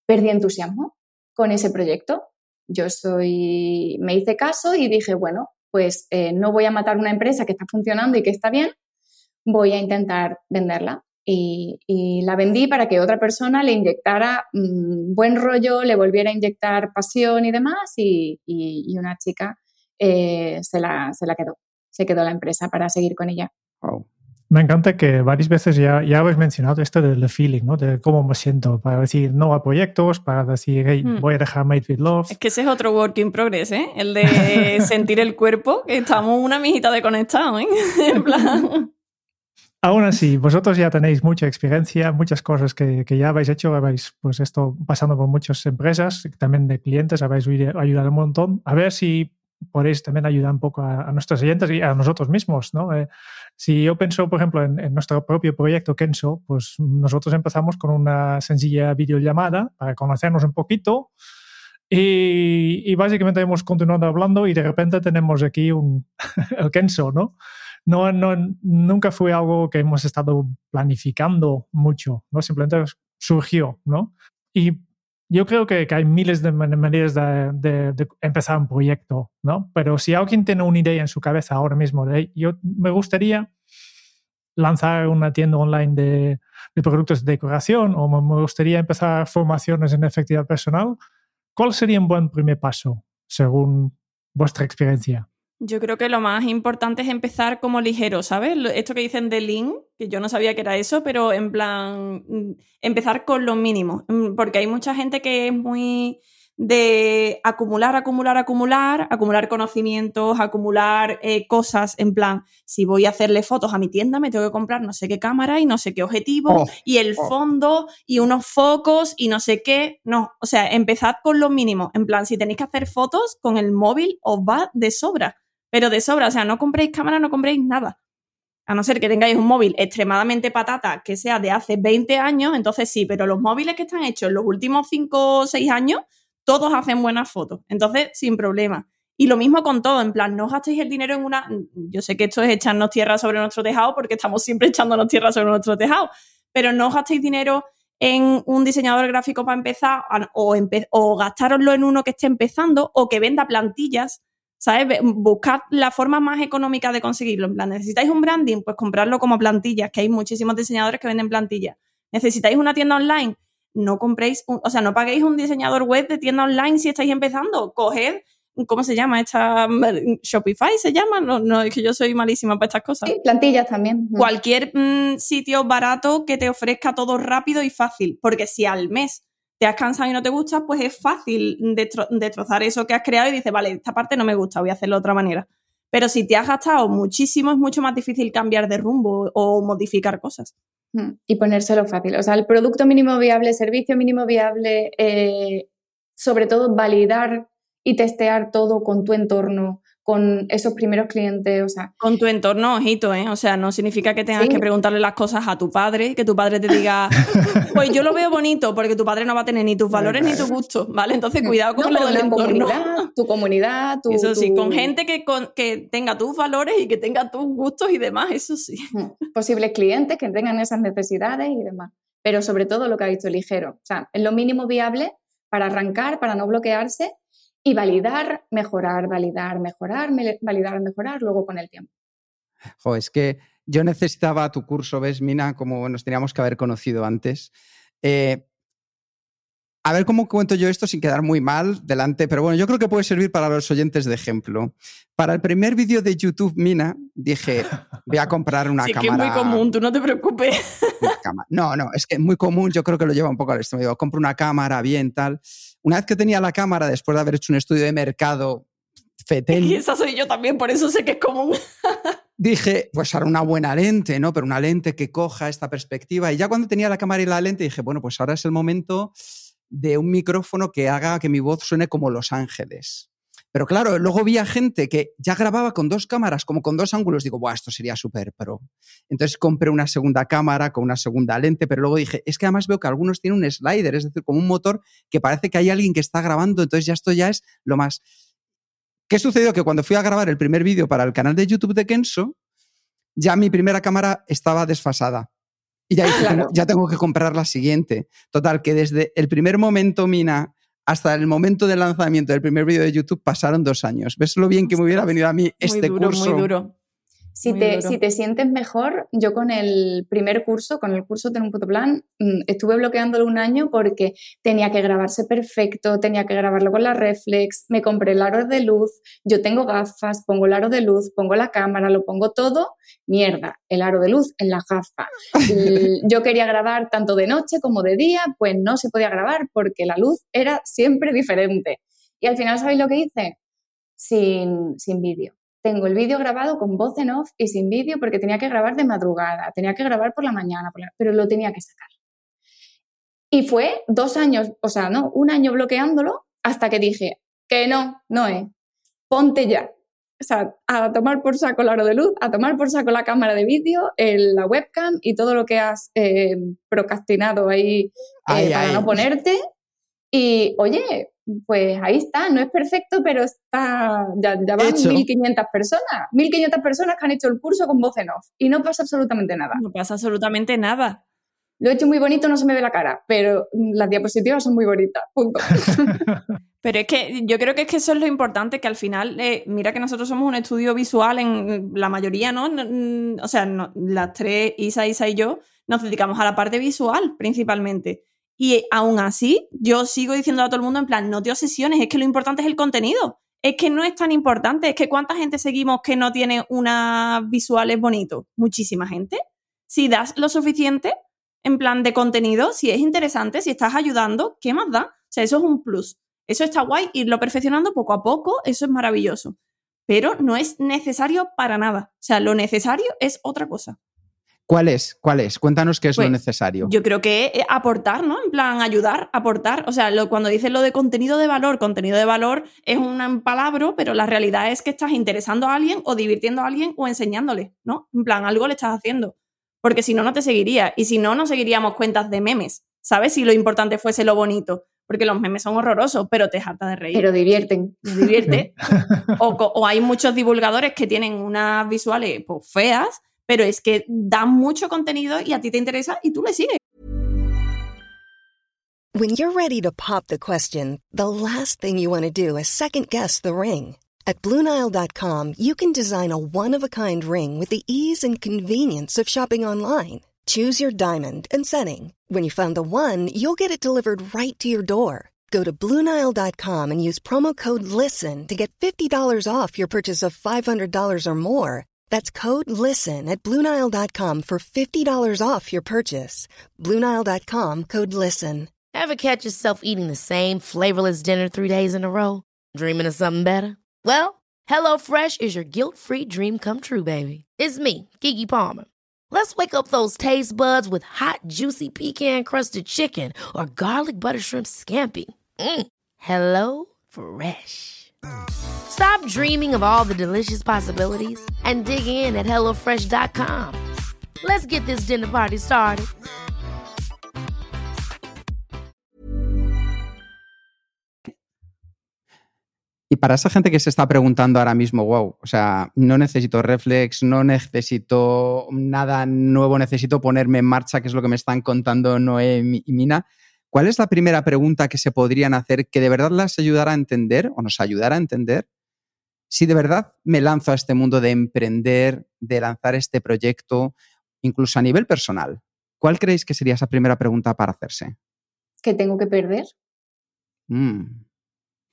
perdí entusiasmo con ese proyecto. Yo soy, me hice caso y dije, bueno, pues eh, no voy a matar una empresa que está funcionando y que está bien, voy a intentar venderla. Y, la vendí para que otra persona le inyectara mm, buen rollo, le volviera a inyectar pasión y demás, y una chica eh, se, la, se la quedó. Se quedó la empresa para seguir con ella. Me encanta que varias veces ya, ya habéis mencionado esto del feeling, ¿no? De cómo me siento, para decir no a proyectos, para decir, hey, hmm. voy a dejar Made with Love. Es que ese es otro work in progress, ¿eh? El de sentir el cuerpo, que estamos una mijita de conectado, ¿eh? en plan... Aún así, vosotros ya tenéis mucha experiencia, muchas cosas que, que, ya habéis hecho, habéis pues esto pasando por muchas empresas, también de clientes, habéis ayudado un montón. A ver si podéis también ayudar un poco a, nuestros oyentes y a nosotros mismos, ¿no? Eh, si yo pienso, por ejemplo, en, nuestro propio proyecto Kenso, pues nosotros empezamos con una sencilla videollamada para conocernos un poquito y, básicamente hemos continuado hablando y de repente tenemos aquí un, el Kenso, ¿no? No, no, nunca fue algo que hemos estado planificando mucho, ¿no? Simplemente surgió, ¿no? Y yo creo que, hay miles de maneras de, empezar un proyecto, ¿no? Pero si alguien tiene una idea en su cabeza ahora mismo, de, yo me gustaría lanzar una tienda online de, productos de decoración o me gustaría empezar formaciones en efectividad personal, ¿cuál sería un buen primer paso según vuestra experiencia? Yo creo que lo más importante es empezar como ligero, ¿sabes? Esto que dicen de Lean, que yo no sabía que era eso, pero en plan, mm, empezar con lo mínimo, mm, porque hay mucha gente que es muy de acumular, acumular, acumular, acumular conocimientos, acumular eh, cosas, en plan, si voy a hacerle fotos a mi tienda, me tengo que comprar no sé qué cámara y no sé qué objetivo, oh, y el oh. fondo, y unos focos, y no sé qué. No, o sea, empezad con lo mínimo, en plan, si tenéis que hacer fotos con el móvil, os va de sobra pero de sobra, o sea, no compréis cámara, no compréis nada. A no ser que tengáis un móvil extremadamente patata que sea de hace 20 años, entonces sí, pero los móviles que están hechos en los últimos 5 o 6 años, todos hacen buenas fotos. Entonces, sin problema. Y lo mismo con todo, en plan, no gastéis el dinero en una. Yo sé que esto es echarnos tierra sobre nuestro tejado porque estamos siempre echándonos tierra sobre nuestro tejado, pero no gastéis dinero en un diseñador gráfico para empezar o, o gastároslo en uno que esté empezando o que venda plantillas ¿sabes? Buscad la forma más económica de conseguirlo. En plan, ¿necesitáis un branding? Pues comprarlo como plantillas, que hay muchísimos diseñadores que venden plantillas. ¿Necesitáis una tienda online? No compréis, o sea, no paguéis un diseñador web de tienda online si estáis empezando. Coged, ¿cómo se llama esta? Shopify se llama, no, no es que yo soy malísima para estas cosas. Sí, plantillas también. Cualquier mm, sitio barato que te ofrezca todo rápido y fácil, porque si al mes te has cansado y no te gusta, pues es fácil destrozar eso que has creado y dices, vale, esta parte no me gusta, voy a hacerlo de otra manera. Pero si te has gastado muchísimo, es mucho más difícil cambiar de rumbo o modificar cosas. Mm, y ponérselo fácil. O sea, el producto mínimo viable, servicio mínimo viable, eh, sobre todo validar y testear todo con tu entorno, con esos primeros clientes, o sea... Con tu entorno, ojito, ¿eh? O sea, no significa que tengas que preguntarle las cosas a tu padre, que tu padre te diga, pues yo lo veo bonito, porque tu padre no va a tener ni tus valores ni tus gustos, ¿vale? Entonces, cuidado con lo del entorno. tu comunidad, tu... Eso sí, con gente que, que tenga tus valores y que tenga tus gustos y demás, eso sí. Posibles clientes que tengan esas necesidades y demás. Pero sobre todo lo que ha dicho ligero, o sea, es lo mínimo viable para arrancar, para no bloquearse y validar, mejorar, validar, mejorar, validar, mejorar luego con el tiempo. Es que yo necesitaba tu curso, ¿ves, Mina? Como nos teníamos que haber conocido antes. Eh, a ver cómo cuento yo esto sin quedar muy mal delante, pero bueno, yo creo que puede servir para los oyentes de ejemplo. Para el primer vídeo de YouTube Mina, dije, voy a comprar una cámara. Sí, que es muy común, tú no te preocupes. No, no, es que es muy común, yo creo que lo lleva un poco al extremo. Digo, compro una cámara bien, tal. Una vez que tenía la cámara, después de haber hecho un estudio de mercado fetel. Y esa soy yo también, por eso sé que es común. dije, pues ahora una buena lente, ¿no? Pero una lente que coja esta perspectiva. Y ya cuando tenía la cámara y la lente, dije, bueno, pues ahora es el momento de un micrófono que haga que mi voz suene como Los Ángeles. Pero claro, luego vi a gente que ya grababa con dos cámaras, como con dos ángulos. Digo, Buah, esto sería súper pro. Entonces compré una segunda cámara con una segunda lente, pero luego dije, es que además veo que algunos tienen un slider, es decir, como un motor que parece que hay alguien que está grabando. Entonces ya esto ya es lo más. ¿Qué sucedió? Que cuando fui a grabar el primer vídeo para el canal de YouTube de Kenso, ya mi primera cámara estaba desfasada. Y ya, ya tengo que comprar la siguiente. Total, que desde el primer momento, Mina, hasta el momento del lanzamiento del primer vídeo de YouTube pasaron dos años. ¿Ves lo bien que me hubiera venido a mí este curso? Muy duro. Si te, si te, sientes mejor, yo con el primer curso, con el curso Tener un puto plan, mm, estuve bloqueándolo un año porque tenía que grabarse perfecto, tenía que grabarlo con la reflex, me compré el aro de luz, yo tengo gafas, pongo el aro de luz, pongo la cámara, lo pongo todo, mierda, el aro de luz en la gafa. yo quería grabar tanto de noche como de día, pues no se podía grabar porque la luz era siempre diferente. Y al final, ¿sabéis lo que hice? Sin, sin vídeo tengo el vídeo grabado con voz en off y sin vídeo porque tenía que grabar de madrugada, tenía que grabar por la mañana, pero lo tenía que sacar. Y fue dos años, o sea, no, un año bloqueándolo hasta que dije que no, no es, ponte ya. O sea, a tomar por saco el aro de luz, a tomar por saco la cámara de vídeo, la webcam y todo lo que has eh, procrastinado ahí eh, para no ponerte. Y oye, pues ahí está, no es perfecto, pero está, ya, ya van 1.500 personas, 1.500 personas que han hecho el curso con voz en off y no pasa absolutamente nada. No pasa absolutamente nada. Lo he hecho muy bonito, no se me ve la cara, pero las diapositivas son muy bonitas, punto. pero es que yo creo que es que eso es lo importante, que al final, eh, mira que nosotros somos un estudio visual en la mayoría, ¿no? O sea, las tres, Isa, Isa y yo, nos dedicamos a la parte visual principalmente. Y aún así, yo sigo diciendo a todo el mundo en plan, no te obsesiones, es que lo importante es el contenido. Es que no es tan importante, es que cuánta gente seguimos que no tiene unas visuales bonitos. Muchísima gente. Si das lo suficiente en plan de contenido, si es interesante, si estás ayudando, ¿qué más da? O sea, eso es un plus. Eso está guay, irlo perfeccionando poco a poco, eso es maravilloso. Pero no es necesario para nada. O sea, lo necesario es otra cosa. ¿Cuál es? ¿Cuál es? Cuéntanos qué es lo pues, necesario. Yo creo que eh, aportar, ¿no? En plan, ayudar, aportar. O sea, cuando dices lo de contenido de valor, contenido de valor es un palabra, pero la realidad es que estás interesando a alguien o divirtiendo a alguien o enseñándole, ¿no? En plan, algo le estás haciendo. Porque si no, no te seguiría. Y si no, no seguiríamos cuentas de memes, ¿sabes? Si lo importante fuese lo bonito. Porque los memes son horrorosos, pero te harta de reír. Pero divierten. Divierte. o, o hay muchos divulgadores que tienen unas visuales pues, feas pero es que da mucho contenido y a ti te interesa y tú le sigues. When you're ready to pop the question, the last thing you want to do is second guess the ring. At BlueNile.com, you can design a one-of-a-kind ring with the ease and convenience of shopping online. Choose your diamond and setting. When you find the one, you'll get it delivered right to your door. Go to Bluenile.com and use promo code LISTEN to get $50 off your purchase of $500 or more. That's code LISTEN at Bluenile.com for $50 off your purchase. Bluenile.com code LISTEN. Ever catch yourself eating the same flavorless dinner three days in a row? Dreaming of something better? Well, HelloFresh is your guilt free dream come true, baby. It's me, Kiki Palmer. Let's wake up those taste buds with hot, juicy pecan crusted chicken or garlic butter shrimp scampi. Mm. Hello Fresh. Stop dreaming of all the delicious possibilities and dig in at HelloFresh.com. Let's get this dinner party started. Y para esa gente que se está preguntando ahora mismo, wow, o sea, no necesito reflex, no necesito nada nuevo, necesito ponerme en marcha, que es lo que me están contando Noé y Mina. ¿Cuál es la primera pregunta que se podrían hacer que de verdad las ayudara a entender o nos ayudara a entender si de verdad me lanzo a este mundo de emprender, de lanzar este proyecto, incluso a nivel personal? ¿Cuál creéis que sería esa primera pregunta para hacerse? ¿Qué tengo que perder? Mm.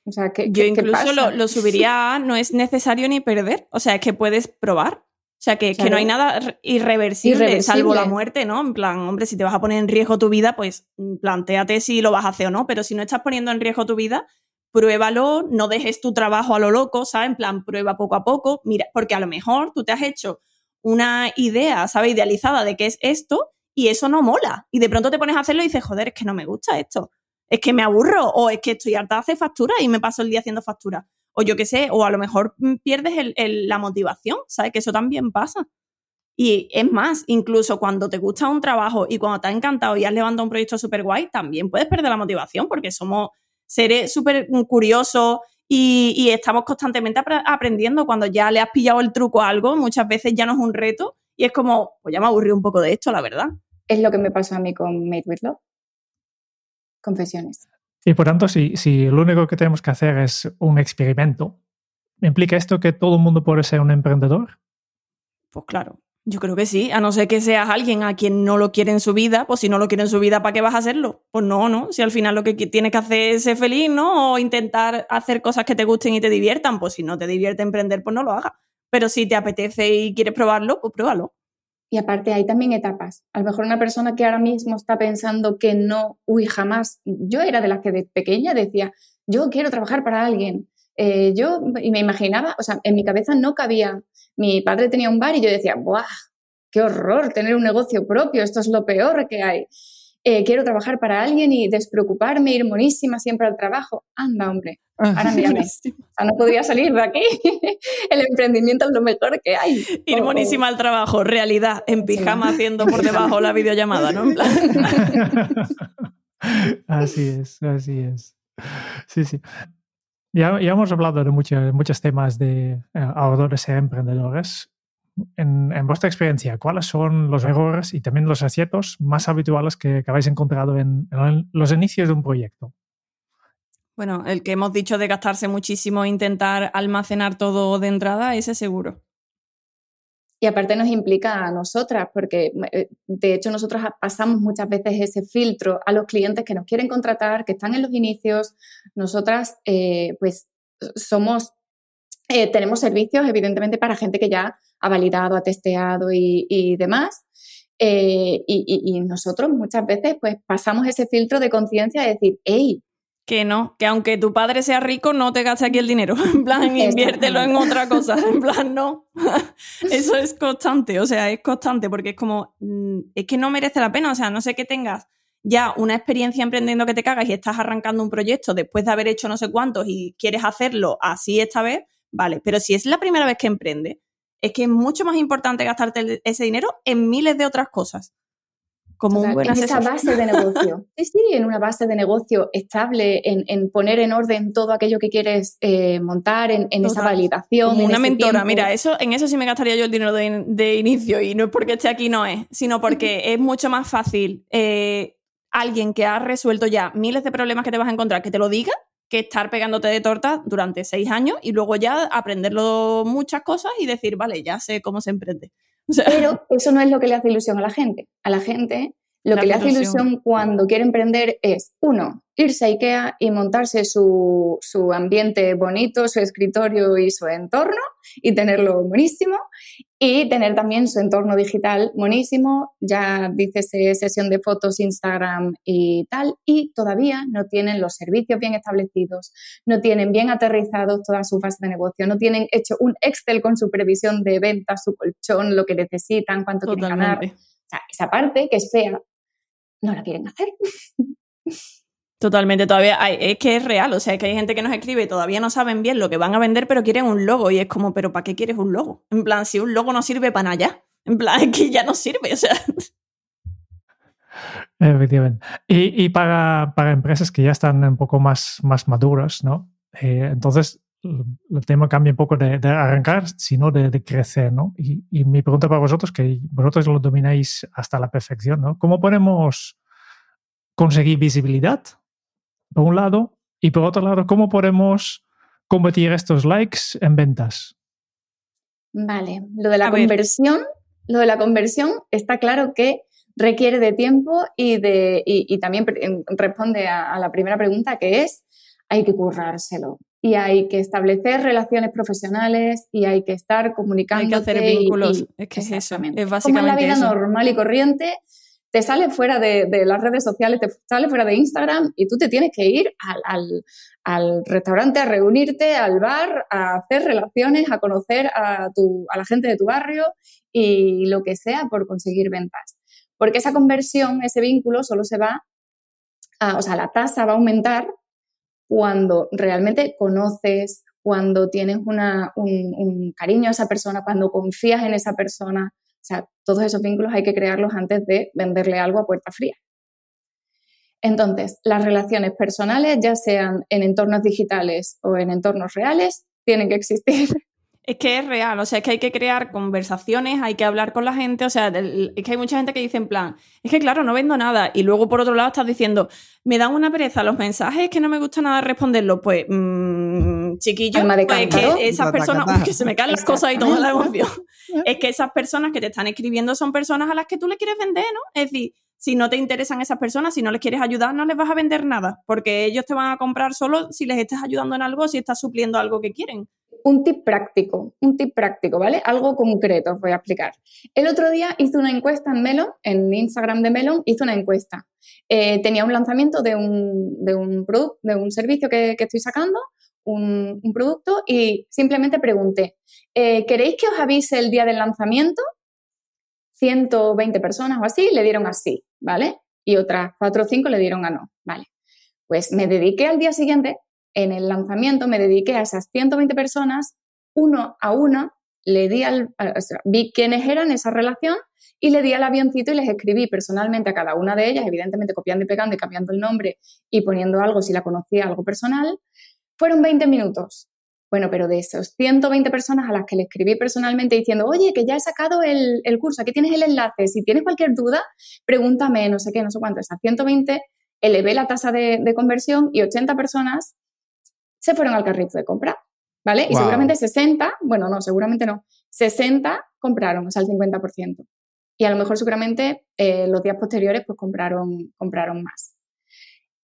O sea, ¿qué, Yo qué- qué incluso pasa? lo, lo subiría a no es necesario ni perder. O sea, es que puedes probar. O sea, que, que no hay nada re- irreversible, Irreversible. salvo la muerte, ¿no? En plan, hombre, si te vas a poner en riesgo tu vida, pues mm, plantéate si lo vas a hacer o no. Pero si no estás poniendo en riesgo tu vida, pruébalo, no dejes tu trabajo a lo loco, ¿sabes? En plan, prueba poco a poco. Mira, porque a lo mejor tú te has hecho una idea, ¿sabes? Idealizada de qué es esto y eso no mola. Y de pronto te pones a hacerlo y dices, joder, es que no me gusta esto. Es que me aburro o es que estoy harta de hacer factura y me paso el día haciendo factura. O yo qué sé, o a lo mejor mm, pierdes la motivación, ¿sabes? Que eso también pasa. Y es más, incluso cuando te gusta un trabajo y cuando te ha encantado y has levantado un proyecto súper guay, también puedes perder la motivación porque somos seres súper curiosos y, estamos constantemente apre- aprendiendo. Cuando ya le has pillado el truco a algo, muchas veces ya no es un reto y es como, pues ya me aburrí un poco de esto, la verdad. Es lo que me pasó a mí con Made with Love. Confesiones. Y por tanto, si, si lo único que tenemos que hacer es un experimento, ¿implica esto que todo el mundo puede ser un emprendedor? Pues claro, yo creo que sí, a no ser que seas alguien a quien no lo quiere en su vida, pues si no lo quiere en su vida, ¿para qué vas a hacerlo? Pues no, ¿no? Si al final lo que tienes que hacer es ser feliz, ¿no? O intentar hacer cosas que te gusten y te diviertan, pues si no te divierte emprender, pues no lo hagas. Pero si te apetece y quieres probarlo, pues pruébalo. Y aparte hay también etapas. A lo mejor una persona que ahora mismo está pensando que no, uy, jamás. Yo era de las que de pequeña decía, yo quiero trabajar para alguien. Eh, yo, y me imaginaba, o sea, en mi cabeza no cabía. Mi padre tenía un bar y yo decía, ¡buah! ¡Qué horror tener un negocio propio! Esto es lo peor que hay. Eh, quiero trabajar para alguien y despreocuparme, ir monísima siempre al trabajo. Anda, hombre. Ahora mírame. O sea, no podría salir de aquí. El emprendimiento es lo mejor que hay. Ir O- monísima al trabajo, realidad, en pijama haciendo por debajo la videollamada, ¿no? Así es, así es. Sí, sí. Ya, ya hemos hablado de muchos, muchos temas de eh, ahorradores e emprendedores. En, en vuestra experiencia, ¿cuáles son los errores y también los aciertos más habituales que, que habéis encontrado en, en los inicios de un proyecto? Bueno, el que hemos dicho de gastarse muchísimo e intentar almacenar todo de entrada, ese seguro. Y aparte nos implica a nosotras, porque eh, de hecho nosotros pasamos muchas veces ese filtro a los clientes que nos quieren contratar, que están en los inicios. Nosotras, eh, pues, somos, eh, tenemos servicios, evidentemente, para gente que ya ha validado, ha testeado y, y demás. Eh, y, y- y nosotros muchas veces, pues, pasamos ese filtro de conciencia de decir, hey, Que no, que aunque tu padre sea rico, no te gastes aquí el dinero. En plan, inviértelo en otra cosa. En plan, no. Eso es constante, o sea, es constante porque es como, mm, es que no merece la pena. O sea, no sé que tengas ya una experiencia emprendiendo que te cagas y estás arrancando un proyecto después de haber hecho no sé cuántos y quieres hacerlo así esta vez, vale. Pero si es la primera vez que emprende, es que es mucho más importante gastarte el- ese dinero en miles de otras cosas. Como O sea, un buen en esa base de negocio. Sí, sí, en una base de negocio estable, en, en poner en orden todo aquello que quieres eh, montar, en, en esa validación. Como en una mentora, tiempo. mira, eso, en eso sí me gastaría yo el dinero de, de inicio y no es porque esté aquí, no es, sino porque es mucho más fácil eh, alguien que ha resuelto ya miles de problemas que te vas a encontrar que te lo diga que estar pegándote de torta durante seis años y luego ya aprenderlo muchas cosas y decir, vale, ya sé cómo se emprende. O sea, Pero eso no es lo que le hace ilusión a la gente. A la gente Lo que le hace ilusión cuando quiere emprender es, uno, irse a IKEA y montarse su, su, ambiente bonito, su escritorio y su entorno y tenerlo buenísimo. Y tener también su entorno digital buenísimo, ya dices sesión de fotos, Instagram y tal. Y todavía no tienen los servicios bien establecidos, no tienen bien aterrizados toda su fase de negocio, no tienen hecho un Excel con su previsión de ventas, su colchón, lo que necesitan, cuánto quieren ganar. O sea, esa parte que es fea, no la quieren hacer. Totalmente, todavía es que es real, o sea, es que hay gente que nos escribe y todavía no saben bien lo que van a vender, pero quieren un logo y es como, pero ¿para qué quieres un logo? En plan, si un logo no sirve para nada, en plan, es que ya no sirve, o sea. Efectivamente. Y, para, empresas que ya están un poco más, más maduras, ¿no? Eh, entonces, el tema cambia un poco de, arrancar, sino de, de, crecer, ¿no? Y, y, mi pregunta para vosotros, que vosotros lo domináis hasta la perfección, ¿no? ¿Cómo podemos conseguir visibilidad por un lado, y por otro lado, ¿cómo podemos convertir estos likes en ventas? Vale, lo de la conversión, lo de la conversión está claro que requiere de tiempo y, de, y, también responde a, la primera pregunta que es, hay que currárselo y hay que establecer relaciones profesionales y hay que estar comunicando. Hay que hacer vínculos, es que es eso, es básicamente Como en la vida normal y corriente, te sale fuera de, las redes sociales, te sale fuera de Instagram y tú te tienes que ir al, restaurante a reunirte, al bar, a hacer relaciones, a conocer a, a la gente de tu barrio y lo que sea por conseguir ventas. Porque esa conversión, ese vínculo solo se va, a, o sea, la tasa va a aumentar cuando realmente conoces, cuando tienes un, cariño a esa persona, cuando confías en esa persona, o sea, todos esos vínculos hay que crearlos antes de venderle algo a puerta fría. Entonces, las relaciones personales, ya sean en entornos digitales o en entornos reales, tienen que existir. Es que es real, o sea, es que hay que crear conversaciones, hay que hablar con la gente, o sea, es que hay mucha gente que dice en plan, es que claro, no vendo nada, y luego por otro lado estás diciendo, me dan una pereza los mensajes que no me gusta nada responderlos, pues, mmm, chiquillo, pues es que esas personas, que se me caen las cosas y toda la emoción, es que esas personas que te están escribiendo son personas a las que tú le quieres vender, ¿no? Es decir, si no te interesan esas personas, si no les quieres ayudar, no les vas a vender nada, porque ellos te van a comprar solo si les estás ayudando en algo, si estás supliendo algo que quieren un tip práctico, un tip práctico, ¿vale? Algo concreto os voy a explicar. El otro día hice una encuesta en Melon, en Instagram de Melon, hice una encuesta. Eh, tenía un lanzamiento de un, de un producto, de un servicio que, estoy sacando, un, producto, y simplemente pregunté, eh, ¿queréis que os avise el día del lanzamiento? 120 personas o así le dieron así, ¿vale? Y otras 4 o 5 le dieron a no, ¿vale? Pues me dediqué al día siguiente en el lanzamiento me dediqué a esas 120 personas, uno a uno, le di al, vi quiénes eran esa relación y le di al avioncito y les escribí personalmente a cada una de ellas, evidentemente copiando y pegando y cambiando el nombre y poniendo algo si la conocía, algo personal. Fueron 20 minutos. Bueno, pero de esos 120 personas a las que le escribí personalmente diciendo, oye, que ya he sacado el, curso, aquí tienes el enlace, si tienes cualquier duda, pregúntame, no sé qué, no sé cuánto. Esas 120 elevé la tasa de, de conversión y 80 personas se fueron al carrito de compra, ¿vale? Y seguramente 60, bueno, no, seguramente no, 60 compraron, o sea, el 50%. Y a lo mejor seguramente eh, los días posteriores pues compraron, compraron más.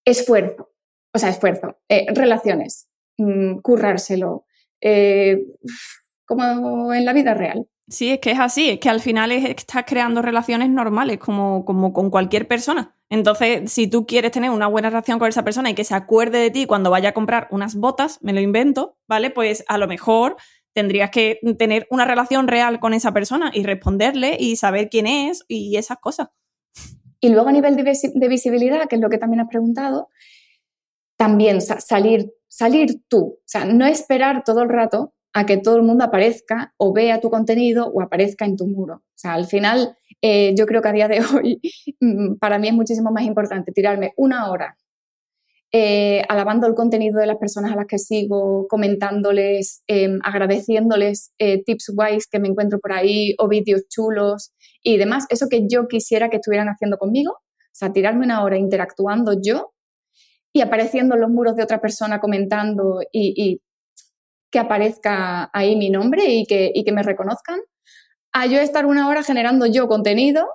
Esfuerzo, o sea, esfuerzo, eh, relaciones, mm, currárselo, eh, como en la vida real. Sí, es que es así, es que al final es, estás creando relaciones normales, como, como con cualquier persona. Entonces, si tú quieres tener una buena relación con esa persona y que se acuerde de ti cuando vaya a comprar unas botas, me lo invento, ¿vale? Pues a lo mejor tendrías que tener una relación real con esa persona y responderle y saber quién es y esas cosas. Y luego a nivel de, visibilidad, que es lo que también has preguntado, también salir, salir tú, o sea, no esperar todo el rato a que todo el mundo aparezca o vea tu contenido o aparezca en tu muro. O sea, al final, eh, yo creo que a día de hoy, mm, para mí es muchísimo más importante tirarme una hora eh, alabando el contenido de las personas a las que sigo, comentándoles, em, agradeciéndoles eh, tips guays que me encuentro por ahí o vídeos chulos y demás. Eso que yo quisiera que estuvieran haciendo conmigo. O sea, tirarme una hora interactuando yo y apareciendo en los muros de otra persona comentando y que aparezca ahí mi nombre y que, que me reconozcan, a yo estar una hora generando yo contenido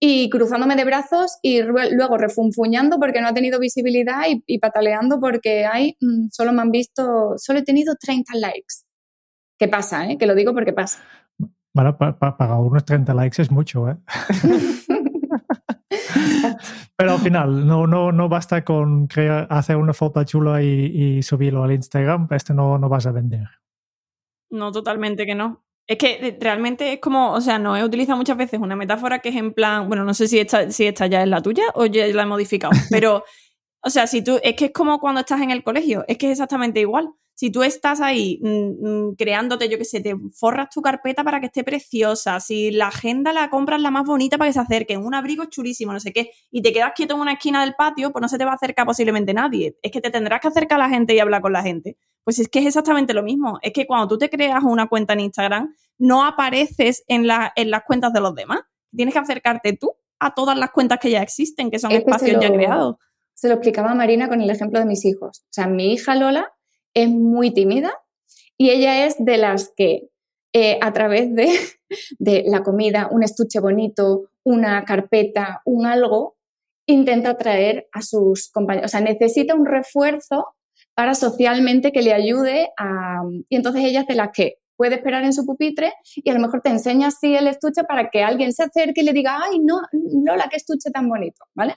y cruzándome de brazos y luego refunfuñando porque no ha tenido visibilidad y, pataleando porque hay, mm, solo me han visto, solo he tenido 30 likes. ¿Qué pasa? Eh? Que lo digo porque pasa. Bueno, para unos 30 likes es mucho, ¿eh? Pero al final, no, no, no basta con crear, hacer una foto chula y, subirlo al Instagram, esto no, no vas a vender. No, totalmente que no. Es que eh, realmente es como, o sea, no he utilizado muchas veces una metáfora que es en plan, bueno, no sé si esta, si esta ya es la tuya o ya la he modificado, pero, o sea, si tú, es que es como cuando estás en el colegio, es que es exactamente igual. Si tú estás ahí mm, mm, creándote, yo qué sé, te forras tu carpeta para que esté preciosa, si la agenda la compras la más bonita para que se acerquen, un abrigo chulísimo, no sé qué, y te quedas quieto en una esquina del patio, pues no se te va a acercar posiblemente nadie. Es que te tendrás que acercar a la gente y hablar con la gente. Pues es que es exactamente lo mismo. Es que cuando tú te creas una cuenta en Instagram, no apareces en, en las cuentas de los demás. Tienes que acercarte tú a todas las cuentas que ya existen, que son espacios ya creados. Se lo explicaba Marina con el ejemplo de mis hijos. O sea, mi hija Lola es muy tímida y ella es de las que eh, a través de, de, la comida, un estuche bonito, una carpeta, un algo, intenta atraer a sus compañeros. O sea, necesita un refuerzo para socialmente que le ayude a... Y entonces ella es de las que puede esperar en su pupitre y a lo mejor te enseña así el estuche para que alguien se acerque y le diga, ay, no, Lola, qué estuche tan bonito, ¿vale?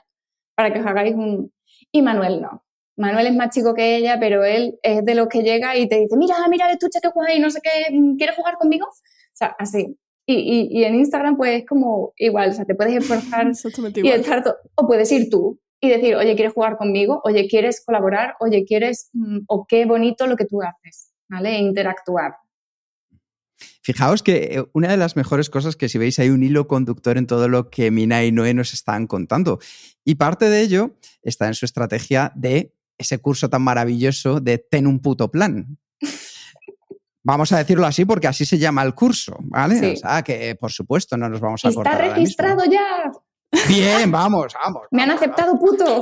Para que os hagáis un... Y Manuel no. Manuel es más chico que ella, pero él es de los que llega y te dice, mira, mira el estuche que guay, no sé qué, ¿quieres jugar conmigo? O sea, así. Y, y, en Instagram pues es como igual, o sea, te puedes esforzar y estar o puedes ir tú y decir, oye, ¿quieres jugar conmigo? Oye, ¿quieres colaborar? Oye, ¿quieres? Mm, o qué bonito lo que tú haces, ¿vale? E interactuar. Fijaos que eh, una de las mejores cosas que si veis hay un hilo conductor en todo lo que Mina y Noé nos están contando. Y parte de ello está en su estrategia de ese curso tan maravilloso de Ten un puto plan. Vamos a decirlo así porque así se llama el curso, ¿vale? O sea, que por supuesto no nos vamos a Está registrado ya. Bien, vamos, vamos. Me han aceptado, puto.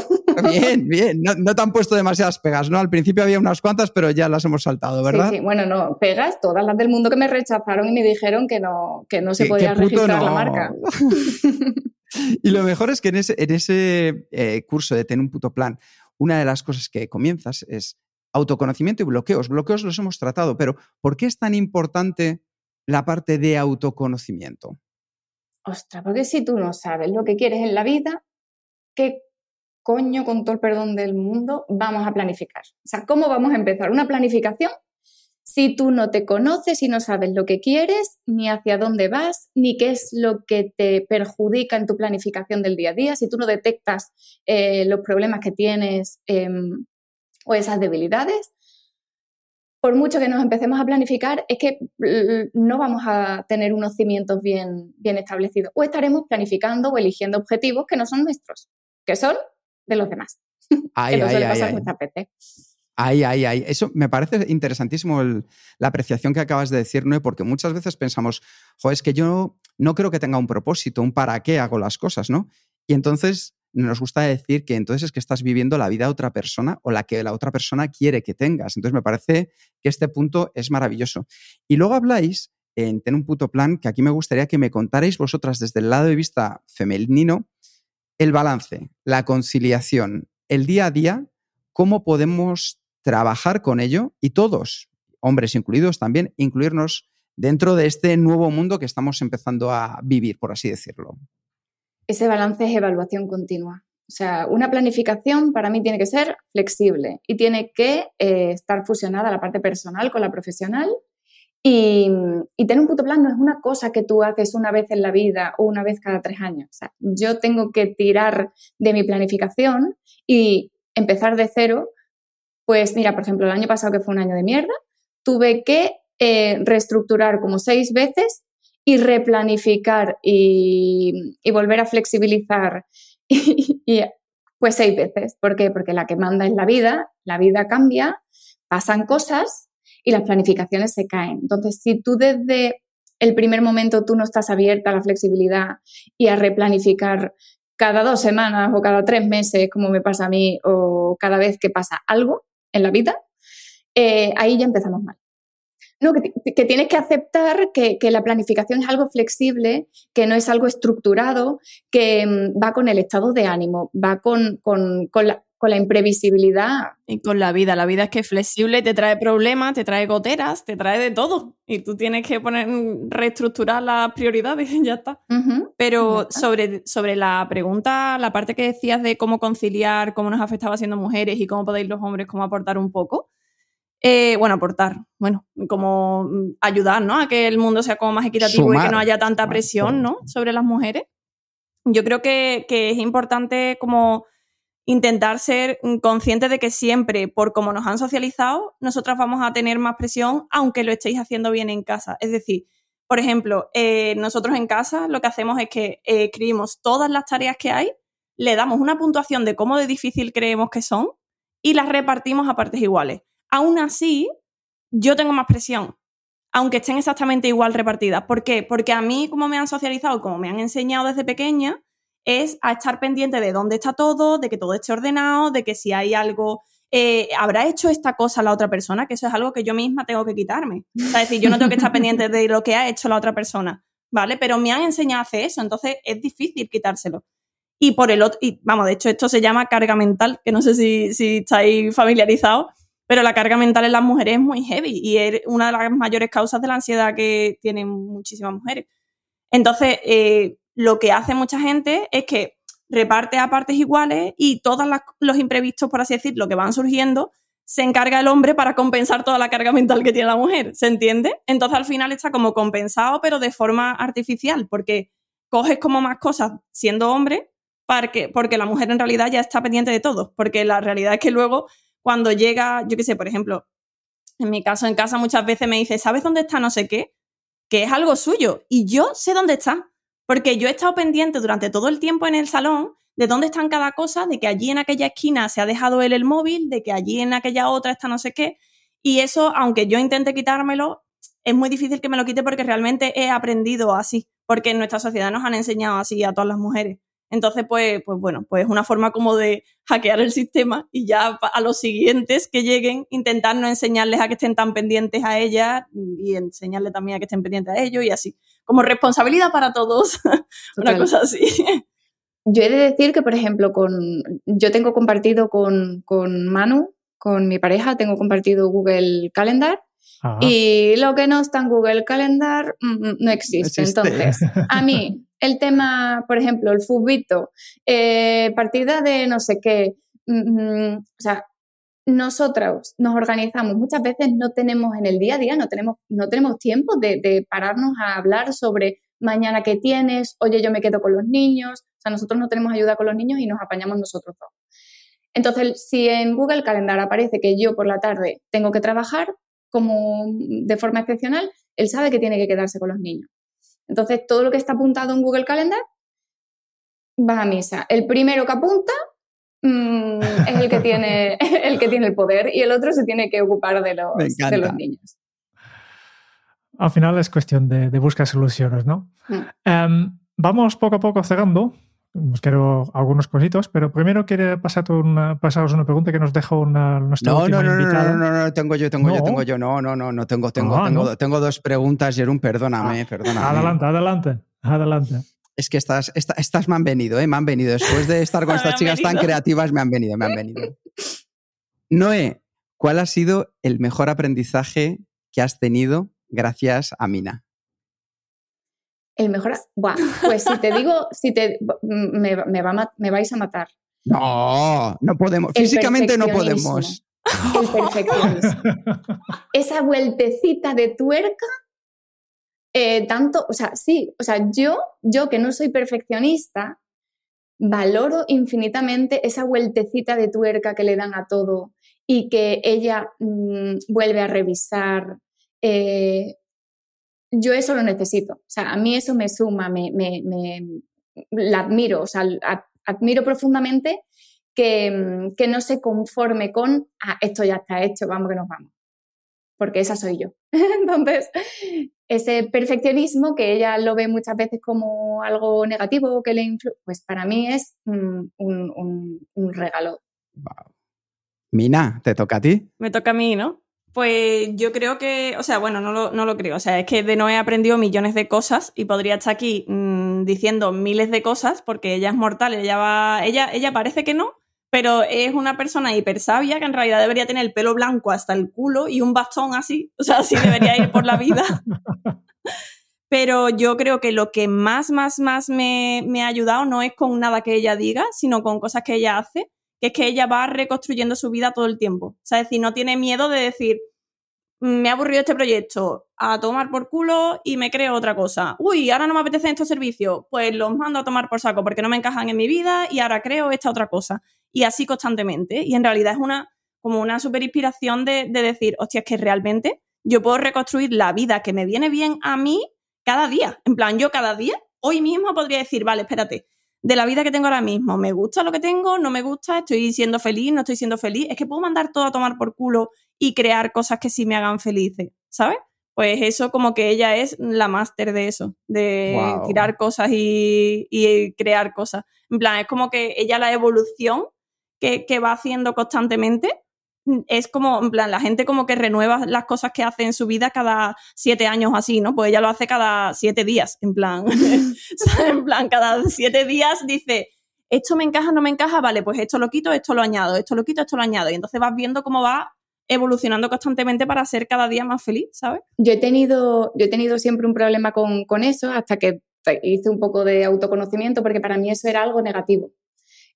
Bien, bien. No, te han puesto demasiadas pegas, ¿no? Al principio había unas cuantas, pero ya las hemos saltado, ¿verdad? Sí, sí. Bueno, no, pegas, todas las del mundo que me rechazaron y me dijeron que no, que no se podía registrar la marca. y lo mejor es que en ese, en ese eh, curso de Ten un puto plan, una de las cosas que comienzas es autoconocimiento y bloqueos. Bloqueos los hemos tratado, pero ¿por qué es tan importante la parte de autoconocimiento? Ostras, porque si tú no sabes lo que quieres en la vida, ¿qué coño, con todo el perdón del mundo, vamos a planificar? O sea, ¿cómo vamos a empezar una planificación si tú no te conoces y no sabes lo que quieres, ni hacia dónde vas, ni qué es lo que te perjudica en tu planificación del día a día, si tú no detectas eh, los problemas que tienes em, o esas debilidades, por mucho que nos empecemos a planificar, es que no vamos a tener unos cimientos bien, bien establecidos. O estaremos planificando o eligiendo objetivos que no son nuestros, que son de los demás. Ay, que ay, ay, Ay, ay, ay. Eso me parece interesantísimo la apreciación que acabas de decir, ¿no? Porque muchas veces pensamos, jo, es que yo no creo que tenga un propósito, un para qué hago las cosas, ¿no? Y entonces nos gusta decir que entonces es que estás viviendo la vida de otra persona o la que la otra persona quiere que tengas. Entonces me parece que este punto es maravilloso. Y luego habláis en Ten un puto plan, que aquí me gustaría que me contarais vosotras desde el lado de vista femenino el balance, la conciliación, el día a día, cómo podemos trabajar con ello y todos, hombres incluidos también, incluirnos dentro de este nuevo mundo que estamos empezando a vivir, por así decirlo ese balance es evaluación continua. O sea, una planificación para mí tiene que ser flexible y tiene que eh, estar fusionada la parte personal con la profesional. Y, tener un puto plan no es una cosa que tú haces una vez en la vida o una vez cada tres años. O sea, yo tengo que tirar de mi planificación y empezar de cero. Pues mira, por ejemplo, el año pasado que fue un año de mierda, tuve que eh, reestructurar como seis veces y replanificar y, volver a flexibilizar pues seis veces. ¿Por qué? Porque la que manda es la vida, la vida cambia, pasan cosas y las planificaciones se caen. Entonces, si tú desde el primer momento tú no estás abierta a la flexibilidad y a replanificar cada dos semanas o cada tres meses, como me pasa a mí, o cada vez que pasa algo en la vida, eh, ahí ya empezamos mal. No, que, tienes que aceptar que, la planificación es algo flexible, que no es algo estructurado, que mm, va con el estado de ánimo, va con, con, la, con la imprevisibilidad. Y con la vida. La vida es que es flexible, te trae problemas, te trae goteras, te trae de todo. Y tú tienes que poner, reestructurar las prioridades y ya está. Pero Sobre, sobre la pregunta, la parte que decías de cómo conciliar, cómo nos afectaba siendo mujeres y cómo podéis los hombres, cómo aportar un poco. Eh, bueno, aportar, bueno, como ayudar, ¿no? A que el mundo sea como más equitativo y que no haya tanta presión, ¿no? Sobre las mujeres. Yo creo que, que es importante como intentar ser conscientes de que siempre, por como nos han socializado, nosotras vamos a tener más presión, aunque lo estéis haciendo bien en casa. Es decir, por ejemplo, eh, nosotros en casa lo que hacemos es que eh, escribimos todas las tareas que hay, le damos una puntuación de cómo de difícil creemos que son y las repartimos a partes iguales. Aún así, yo tengo más presión, aunque estén exactamente igual repartidas. ¿Por qué? Porque a mí, como me han socializado, como me han enseñado desde pequeña, es a estar pendiente de dónde está todo, de que todo esté ordenado, de que si hay algo, eh, habrá hecho esta cosa la otra persona, que eso es algo que yo misma tengo que quitarme. es decir, yo no tengo que estar pendiente de lo que ha hecho la otra persona, ¿vale? Pero me han enseñado a hacer eso, entonces es difícil quitárselo. Y por el otro, y vamos, de hecho esto se llama carga mental, que no sé si, si estáis familiarizados, pero la carga mental en las mujeres es muy heavy y es una de las mayores causas de la ansiedad que tienen muchísimas mujeres. Entonces, eh, lo que hace mucha gente es que reparte a partes iguales y todos los imprevistos, por así decirlo, que van surgiendo, se encarga el hombre para compensar toda la carga mental que tiene la mujer, ¿se entiende? Entonces al final está como compensado, pero de forma artificial, porque coges como más cosas siendo hombre, porque, porque la mujer en realidad ya está pendiente de todo, porque la realidad es que luego cuando llega, yo qué sé, por ejemplo, en mi caso en casa muchas veces me dice, ¿sabes dónde está no sé qué? Que es algo suyo y yo sé dónde está porque yo he estado pendiente durante todo el tiempo en el salón de dónde están cada cosa, de que allí en aquella esquina se ha dejado él el móvil, de que allí en aquella otra está no sé qué. Y eso, aunque yo intente quitármelo, es muy difícil que me lo quite porque realmente he aprendido así, porque en nuestra sociedad nos han enseñado así a todas las mujeres. Entonces, pues, pues bueno, pues una forma como de hackear el sistema y ya a los siguientes que lleguen, intentar no enseñarles a que estén tan pendientes a ellas y enseñarles también a que estén pendientes a ellos y así. Como responsabilidad para todos, una cosa así. Yo he de decir que, por ejemplo, con, yo tengo compartido con, con Manu, con mi pareja, tengo compartido Google Calendar y lo que no está en Google Calendar mm, mm, no existe. Entonces, a mí, el tema, por ejemplo, el fubito, eh, partida de no sé qué, mm, o sea, nosotros nos organizamos, muchas veces no tenemos en el día a día, no tenemos, no tenemos tiempo de, de pararnos a hablar sobre mañana qué tienes, oye, yo me quedo con los niños, o sea, nosotros no tenemos ayuda con los niños y nos apañamos nosotros dos. Entonces, si en Google Calendar aparece que yo por la tarde tengo que trabajar, como de forma excepcional, él sabe que tiene que quedarse con los niños. Entonces, todo lo que está apuntado en Google Calendar va a misa. El primero que apunta mm, es el que, tiene, el que tiene el poder y el otro se tiene que ocupar de los, de los niños. Al final es cuestión de, buscar soluciones, ¿no? Mm. Em, vamos poco a poco cerrando os quiero algunos cositos, pero primero pasar una, pasaros una pregunta que nos dejó una, nuestra no, no, no, no, no, no, no, tengo yo, tengo yo, tengo yo, no, no, no, no, tengo, tengo, ah, tengo, tengo dos preguntas, Jerón, perdóname, ah, perdóname. Adelante, adelante, adelante. Es que estas, estas, me han venido, ¿eh? me han venido. Después de estar con estas chicas tan creativas, me han venido, me han venido. Noé, ¿cuál ha sido el mejor aprendizaje que has tenido gracias a Mina? El mejor. Buah, pues si te digo, si te me, me, vais a matar. No, no podemos. Físicamente no podemos. El perfeccionismo. Esa vueltecita de tuerca, eh, tanto, o sea, sí, o sea, yo, yo que no soy perfeccionista, valoro infinitamente esa vueltecita de tuerca que le dan a todo y que ella mm, vuelve a revisar, eh, yo eso lo necesito. O sea, a mí eso me suma, me, me, la admiro, o sea, admiro profundamente que, que, no se conforme con, ah, esto ya está hecho, vamos que nos vamos. Porque esa soy yo. Entonces, ese perfeccionismo que ella lo ve muchas veces como algo negativo que le influye, pues para mí es un, un, un regalo. Mina, ¿te toca a ti? Me toca a mí, ¿no? Pues yo creo que, o sea, bueno, no lo, no lo creo. O sea, es que de Noé he aprendido millones de cosas y podría estar aquí mmm, diciendo miles de cosas porque ella es mortal, ella va, ella, ella parece que no, pero es una persona hiper sabia que en realidad debería tener el pelo blanco hasta el culo y un bastón así. O sea, así debería ir por la vida. Pero yo creo que lo que más, más, más me, me, ha ayudado no es con nada que ella diga, sino con cosas que ella hace, que es que ella va reconstruyendo su vida todo el tiempo. O sea, es decir, no tiene miedo de decir, me ha aburrido este proyecto, a tomar por culo y me creo otra cosa. Uy, ahora no me apetecen estos servicios, pues los mando a tomar por saco porque no me encajan en mi vida y ahora creo esta otra cosa. Y así constantemente. Y en realidad es una, como una super inspiración de, de decir, hostia, es que realmente yo puedo reconstruir la vida que me viene bien a mí cada día. En plan, yo cada día, hoy mismo podría decir, vale, espérate, de la vida que tengo ahora mismo, ¿me gusta lo que tengo? ¿No me gusta? ¿Estoy siendo feliz? ¿No estoy siendo feliz? Es que puedo mandar todo a tomar por culo y crear cosas que sí me hagan felices, ¿sabes? Pues eso como que ella es la máster de eso, de wow. tirar cosas y, y, crear cosas. En plan, es como que ella la evolución que, que va haciendo constantemente es como, en plan, la gente como que renueva las cosas que hace en su vida cada siete años así, ¿no? Pues ella lo hace cada siete días, en plan, en plan, cada siete días dice, esto me encaja, no me encaja, vale, pues esto lo quito, esto lo añado, esto lo quito, esto lo añado. Y entonces vas viendo cómo va evolucionando constantemente para ser cada día más feliz, ¿sabes? Yo he tenido, yo he tenido siempre un problema con, con eso hasta que hice un poco de autoconocimiento porque para mí eso era algo negativo.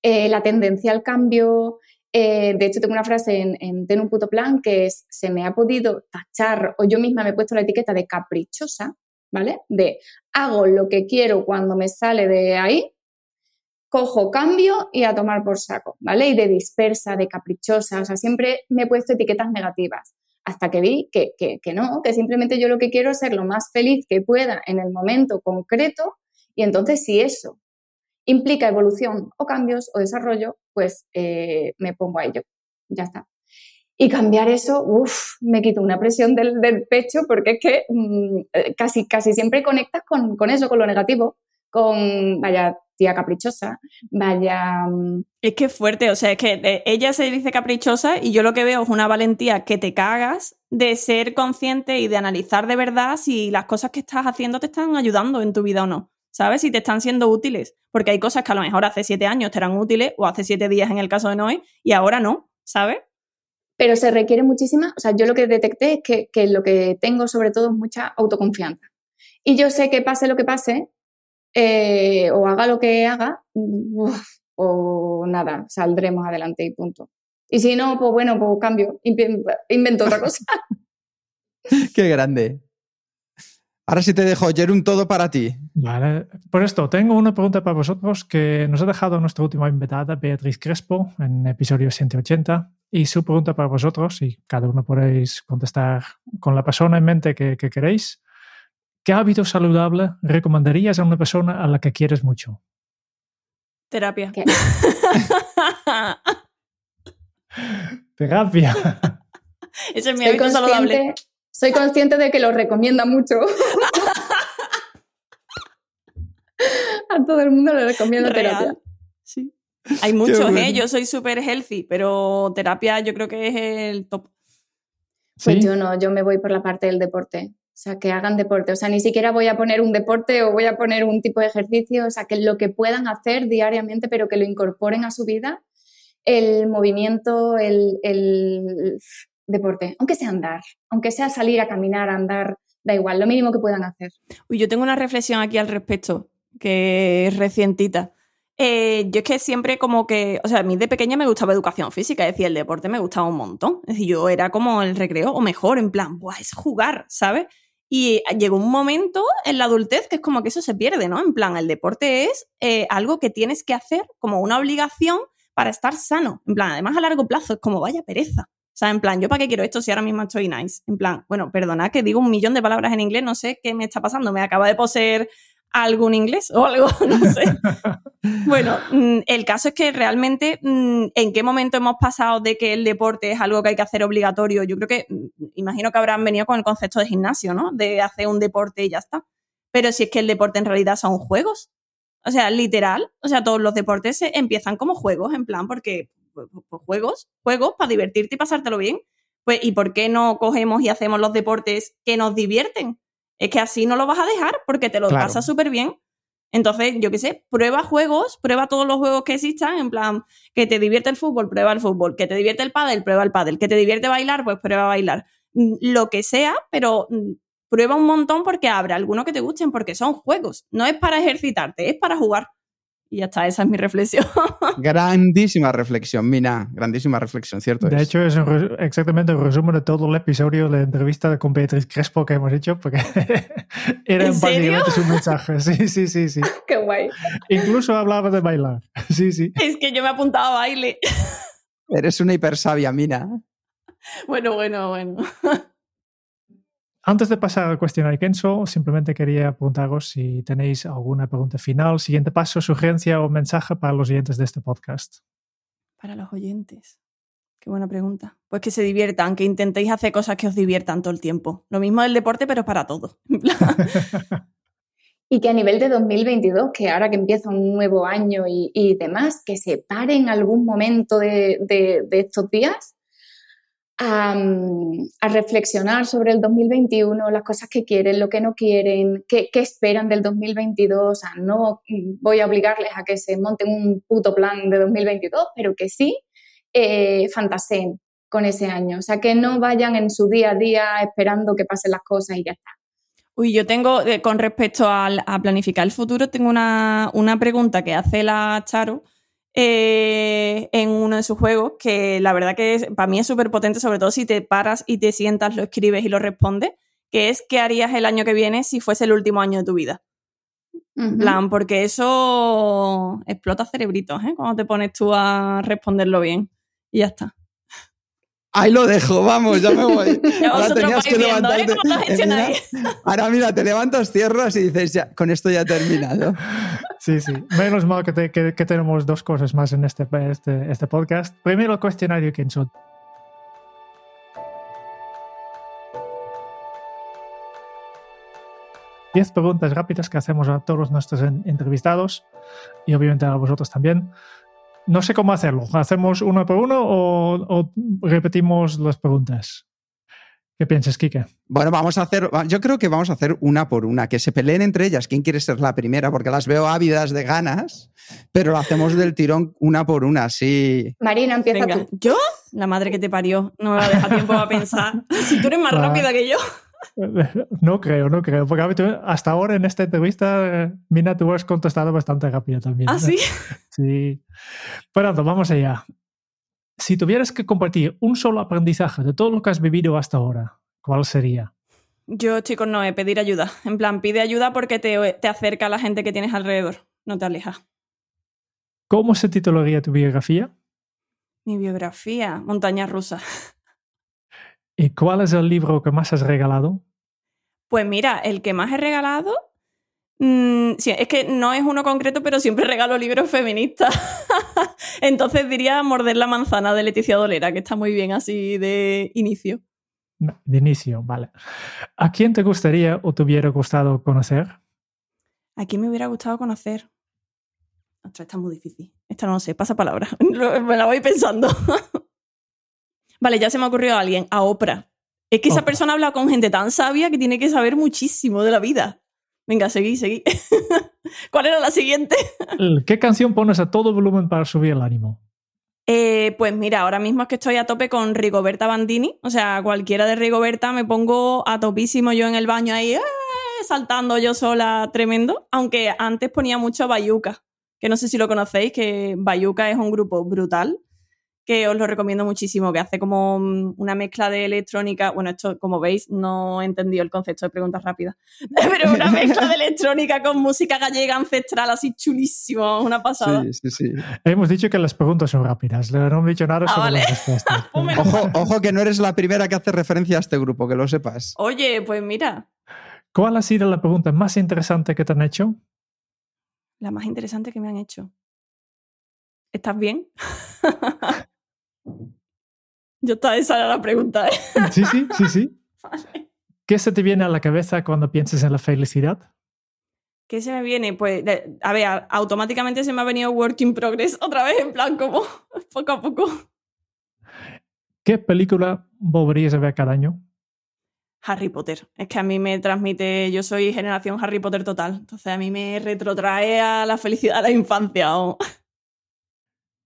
Eh, la tendencia al cambio, eh, de hecho, tengo una frase en, en Ten un puto plan que es, se me ha podido tachar, o yo misma me he puesto la etiqueta de caprichosa, ¿vale? De hago lo que quiero cuando me sale de ahí, cojo cambio y a tomar por saco, ¿vale? Y de dispersa, de caprichosa, o sea, siempre me he puesto etiquetas negativas, hasta que vi que, que, que no, que simplemente yo lo que quiero es ser lo más feliz que pueda en el momento concreto, y entonces si eso implica evolución o cambios o desarrollo, pues eh, me pongo a ello. Ya está. Y cambiar eso, uff, me quito una presión del, pecho porque es que mmm, casi, casi siempre conectas con, con, eso, con lo negativo, con, vaya, tía caprichosa, vaya... mm, Es que es fuerte, o sea, es que eh, ella se dice caprichosa y yo lo que veo es una valentía que te cagas de ser consciente y de analizar de verdad si las cosas que estás haciendo te están ayudando en tu vida o no. ¿Sabes? Si te están siendo útiles. Porque hay cosas que a lo mejor hace siete años te eran útiles o hace siete días en el caso de Noé y ahora no, ¿sabes? Pero se requiere muchísima, o sea, yo lo que detecté es que, que lo que tengo sobre todo es mucha autoconfianza. Y yo sé que pase lo que pase, eh, o haga lo que haga, uf, o nada, saldremos adelante y punto. Y si no, pues bueno, pues cambio, invento otra cosa. Qué grande. Ahora sí te dejo, Jerún, todo para ti. Vale, por esto, tengo una pregunta para vosotros que nos ha dejado nuestra última invitada, Beatriz Crespo, en episodio 180. Y su pregunta para vosotros, y cada uno podéis contestar con la persona en mente que, que queréis. ¿Qué hábito saludable recomendarías a una persona a la que quieres mucho? Terapia. Terapia. Ese es mi hábito saludable. Soy consciente de que lo recomienda mucho. a todo el mundo le recomiendo Real. terapia. Sí. Hay muchos, bueno. ¿eh? Yo soy súper healthy, pero terapia yo creo que es el top. Pues ¿Sí? yo no, yo me voy por la parte del deporte. O sea, que hagan deporte. O sea, ni siquiera voy a poner un deporte o voy a poner un tipo de ejercicio. O sea, que lo que puedan hacer diariamente, pero que lo incorporen a su vida. El movimiento, el, el deporte, aunque sea andar, aunque sea salir a caminar, a andar, da igual, lo mínimo que puedan hacer. Uy, yo tengo una reflexión aquí al respecto, que es recientita. Eh, yo es que siempre como que, o sea, a mí de pequeña me gustaba educación física, es decir, el deporte me gustaba un montón. Es decir, yo era como el recreo, o mejor, en plan, Buah, es jugar, ¿sabes? Y llegó un momento en la adultez que es como que eso se pierde, ¿no? En plan, el deporte es eh, algo que tienes que hacer como una obligación para estar sano. En plan, además a largo plazo, es como vaya pereza. O sea, en plan, ¿yo para qué quiero esto si ahora mismo estoy nice? En plan, bueno, perdona que digo un millón de palabras en inglés, no sé qué me está pasando, me acaba de poseer algún inglés o algo, no sé. bueno, mm, el caso es que realmente, mm, ¿en qué momento hemos pasado de que el deporte es algo que hay que hacer obligatorio? Yo creo que, mm, imagino que habrán venido con el concepto de gimnasio, ¿no? De hacer un deporte y ya está. Pero si es que el deporte en realidad son juegos. O sea, literal, o sea, todos los deportes se empiezan como juegos, en plan, porque pues, juegos, juegos para divertirte y pasártelo bien. Pues, ¿y por qué no cogemos y hacemos los deportes que nos divierten? Es que así no lo vas a dejar porque te lo Claro. pasas súper bien. Entonces, yo qué sé, prueba juegos, prueba todos los juegos que existan, en plan, que te divierte el fútbol, prueba el fútbol, que te divierte el pádel, prueba el pádel, que te divierte bailar, pues prueba bailar. Mm, Lo que sea, pero mm, prueba un montón porque habrá algunos que te gusten, porque son juegos. No es para ejercitarte, es para jugar. Y ya está, esa es mi reflexión. Grandísima reflexión, Mina. Grandísima reflexión, ¿cierto? De es. hecho, es un exactamente el resumen de todo el episodio de la entrevista con Beatriz Crespo que hemos hecho, porque era ¿En serio? básicamente su mensaje. Sí, sí, sí, sí. Qué guay. Incluso hablaba de bailar. Sí, sí. es que yo me apuntaba a baile. Eres una hipersabia, Mina. Bueno, bueno, bueno. Antes de pasar al cuestionario Kenzo, simplemente quería preguntaros si tenéis alguna pregunta final, siguiente paso, sugerencia o mensaje para los oyentes de este podcast. Para los oyentes. Qué buena pregunta. Pues que se diviertan, que intentéis hacer cosas que os diviertan todo el tiempo. Lo mismo del deporte, pero para todo. Y que a nivel de 2022, que ahora que empieza un nuevo año y, y demás, que se pare en algún momento de, de- de estos días a, reflexionar sobre el 2021, las cosas que quieren, lo que no quieren, qué, qué esperan del 2022. O sea, no voy a obligarles a que se monten un puto plan de 2022, pero que sí eh, fantaseen con ese año. O sea, que no vayan en su día a día esperando que pasen las cosas y ya está. Uy, yo tengo, eh, con respecto al- a, planificar el futuro, tengo una, una pregunta que hace la Charo eh, en uno de sus juegos, que la verdad que es- para mí es súper potente, sobre todo si te paras y te sientas, lo escribes y lo respondes, que es ¿qué harías el año que viene si fuese el último año de tu vida? Plan, porque eso explota cerebritos, ¿eh? Cuando te pones tú a responderlo bien. Y ya está. Ahí lo dejo, vamos, ya me voy. Ya Ahora tenías que viendo, levantarte. Eh, mira, ahora mira, te levantas, cierras y dices, ya, con esto ya he terminado. Sí, sí. Menos mal que, te- que- que tenemos dos cosas más en este, este, este podcast. Primero, el cuestionario Kenzo. Diez preguntas rápidas que hacemos a todos nuestros en- entrevistados y obviamente a vosotros también. No sé cómo hacerlo. ¿Hacemos uno por uno o, o repetimos las preguntas? ¿Qué piensas, Kike? Bueno, vamos a hacer, yo creo que vamos a hacer una por una, que se peleen entre ellas quién quiere ser la primera, porque las veo ávidas de ganas, pero lo hacemos del tirón una por una, sí. Marina, empieza Venga, tú. ¿yo? La madre que te parió. No me va a dejar tiempo a pensar. Si tú eres más rápida que yo. No creo, no creo. Porque hasta ahora en esta entrevista, eh, Mina, tú has contestado bastante rápido también. ¿Ah, sí? Sí. Pronto, vamos allá. Si tuvieras que compartir un solo aprendizaje de todo lo que has vivido hasta ahora, ¿cuál sería? Yo, chicos, no, eh, pedir ayuda. En plan, pide ayuda porque te, te acerca a la gente que tienes alrededor. No te aleja. ¿Cómo se titularía tu biografía? Mi biografía, montaña rusa. ¿Y cuál es el libro que más has regalado? Pues mira, el que más he regalado. mm, sí, es que no es uno concreto, pero siempre regalo libros feministas. Entonces diría Morder la manzana de Leticia Dolera, que está muy bien así de inicio. De inicio, vale. ¿A quién te gustaría o te hubiera gustado conocer? ¿A quién me hubiera gustado conocer? Ostras, esta es muy difícil. Esta no lo sé, pasa palabra. Me la voy pensando. Vale, ya se me ha ocurrido a alguien, a Oprah. Es que esa persona habla con gente tan sabia que tiene que saber muchísimo de la vida. Venga, seguí, seguí. ¿Cuál era la siguiente? ¿Qué canción pones a todo volumen para subir el ánimo? Eh, pues mira, ahora mismo es que estoy a tope con Rigoberta Bandini. O sea, cualquiera de Rigoberta me pongo a topísimo yo en el baño ahí, ¡eh! saltando yo sola, tremendo. Aunque antes ponía mucho Bayuca, que no sé si lo conocéis, que Bayuca es un grupo brutal, que os lo recomiendo muchísimo, que hace como mm, una mezcla de electrónica. Bueno, esto, como veis, no he entendido el concepto de preguntas rápidas, pero una mezcla de electrónica con música gallega ancestral, así chulísimo, una pasada. Sí, sí, sí. Hemos dicho que las preguntas son rápidas, no hemos dicho nada Ah, sobre vale. las Ojo, ojo que no eres la primera que hace referencia a este grupo, que lo sepas. Oye, pues mira, ¿Cuál ha sido la pregunta más interesante que te han hecho? la más interesante que me han hecho. ¿Estás bien? Yo estaba, esa era la pregunta, ¿eh? Sí, sí, sí, sí. Vale. ¿Qué se te viene a la cabeza cuando piensas en la felicidad? ¿Qué se me viene? Pues, a ver, a- automáticamente se me ha venido Work in Progress otra vez, en plan como poco a poco. ¿Qué película volverías a ver cada año? Harry Potter. Es que a mí me transmite, yo soy generación Harry Potter total, entonces a mí me retrotrae a la felicidad de la infancia. oh.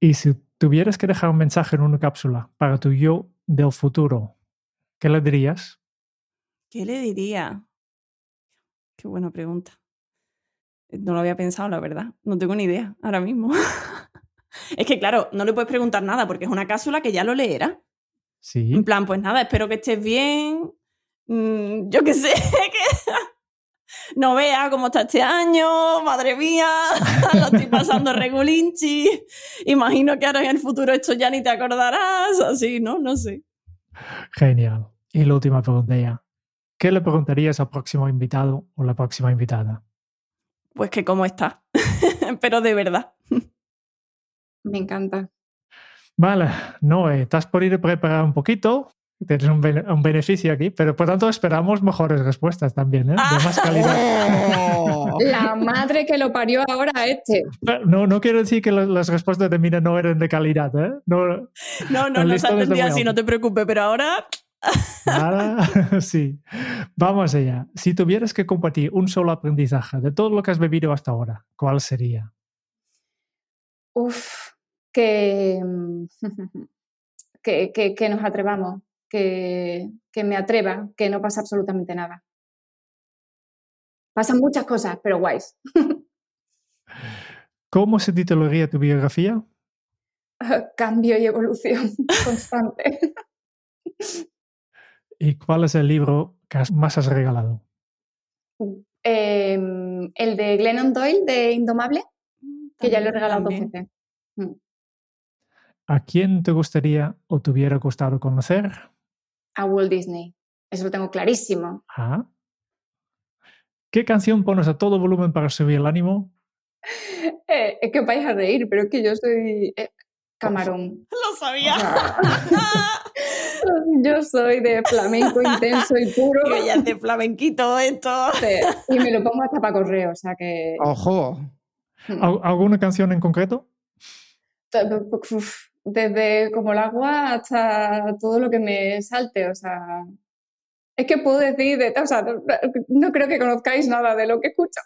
Y si tuvieras que dejar un mensaje en una cápsula para tu yo del futuro, ¿qué le dirías? ¿Qué le diría? Qué buena pregunta. No lo había pensado, la verdad. No tengo ni idea ahora mismo. es que, claro, no le puedes preguntar nada porque es una cápsula que ya lo leerá. Sí. En plan, pues nada, espero que estés bien. Mm, yo qué sé, no vea cómo está este año, madre mía, lo estoy pasando regulinchi. Imagino que ahora en el futuro esto ya ni te acordarás, así, ¿no? No sé. Genial. Y la última pregunta ya. ¿Qué le preguntarías al próximo invitado o la próxima invitada? Pues que cómo está, pero de verdad. Me encanta. Vale, no, eh, estás por ir a preparar un poquito. Tienes un, un beneficio aquí, pero por tanto esperamos mejores respuestas también, ¿eh? de más calidad. Oh. La madre que lo parió ahora a este. No, no quiero decir que las respuestas de Mina no eran de calidad, ¿eh? No, No, no, no así, no te preocupes, pero ahora nada. sí. Vamos allá. Si tuvieras que compartir un solo aprendizaje de todo lo que has bebido hasta ahora, ¿cuál sería? Uf, que, que, que- que nos atrevamos, que, que me atreva, que no pasa absolutamente nada. Pasan muchas cosas, pero guays. ¿Cómo se titularía tu biografía? Cambio y evolución constante. ¿Y cuál es el libro que más has regalado? Em, el de Glennon Doyle, de Indomable, que ya lo he regalado dos veces. Mm. ¿A quién te gustaría o te hubiera gustado conocer? A Walt Disney. Eso lo tengo clarísimo. Ah. ¿Qué canción pones a todo volumen para subir el ánimo? Eh, es que vais a reír, pero es que yo soy eh, camarón. Lo sabía. O sea, yo soy de flamenco intenso y puro. Digo, ya hace flamenquito esto. Sí, Y me lo pongo hasta para correo, o sea que. Ojo. mm, ¿Al- ¿Alguna canción en concreto? uf, Desde como el agua hasta todo lo que me salte, o sea. Es que puedo decir de. O sea, no, no creo que conozcáis nada de lo que escucho.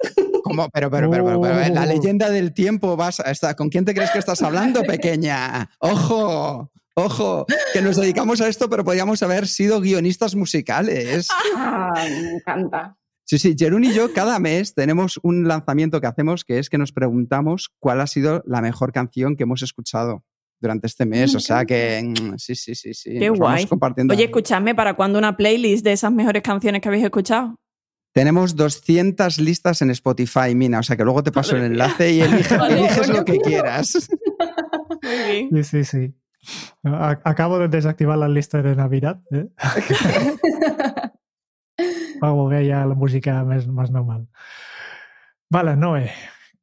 ¿Cómo? Pero, pero, pero, pero, pero, eh, la Oh. leyenda del tiempo, vas a estar- ¿con quién te crees que estás hablando, pequeña? ¡Ojo! ¡Ojo! Que nos dedicamos a esto, pero podríamos haber sido guionistas musicales. Ah, me encanta. Sí, sí, Jerún y yo cada mes tenemos un lanzamiento que hacemos que es que nos preguntamos cuál ha sido la mejor canción que hemos escuchado durante este mes. Me O sea que mm, sí, sí, sí, sí. Qué nos vamos guay. compartiendo. Oye, escuchadme, ¿para cuándo una playlist de esas mejores canciones que habéis escuchado? Tenemos 200 listas en Spotify, Mina. O sea que luego te paso el mía. enlace y elige- Vale, eliges lo que quiero. quieras. Muy bien. Sí, sí, sí. Acabo de desactivar la lista de Navidad ¿eh? para volver ya a la música más, más normal. Vale, Noé,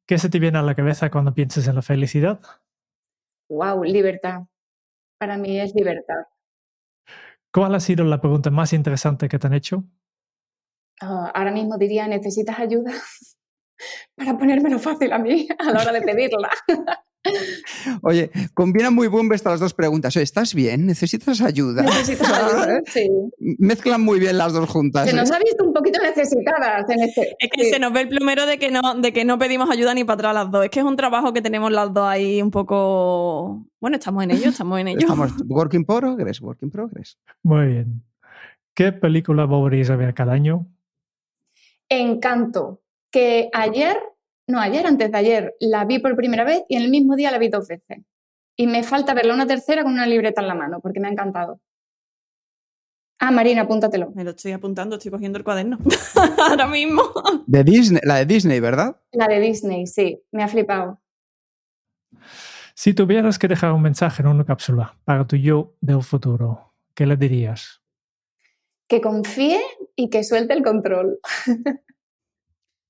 ¿qué se te viene a la cabeza cuando piensas en la felicidad? Wow, libertad. Para mí es libertad. ¿Cuál ha sido la pregunta más interesante que te han hecho? Ah, ahora mismo diría, ¿necesitas ayuda? Para ponérmelo fácil a mí a la hora de pedirla. Oye, combinan muy buen estas las dos preguntas. Oye, ¿estás bien? ¿Necesitas ayuda? ¿Necesitas ayuda? Sí. Mezclan muy bien las dos juntas. Se ¿eh? nos ha visto un poquito necesitadas en este. Es que sí. se nos ve el plumero de que, no, de que no pedimos ayuda ni para atrás las dos. Es que es un trabajo que tenemos las dos ahí un poco... Bueno, estamos en ello, estamos en ello. Estamos work in progress, work in progress. Muy bien. ¿Qué película volveríais a ver cada año? Encanto. Que ayer, no, ayer, antes de ayer, la vi por primera vez y en el mismo día la vi dos veces. Y me falta verla una tercera con una libreta en la mano, porque me ha encantado. Ah, Marina, apúntatelo. Me lo estoy apuntando, estoy cogiendo el cuaderno. Ahora mismo. De Disney, la de Disney, ¿verdad? La de Disney, sí, me ha flipado. Si tuvieras que dejar un mensaje en una cápsula para tu yo del futuro, ¿qué le dirías? Que confíe y que suelte el control.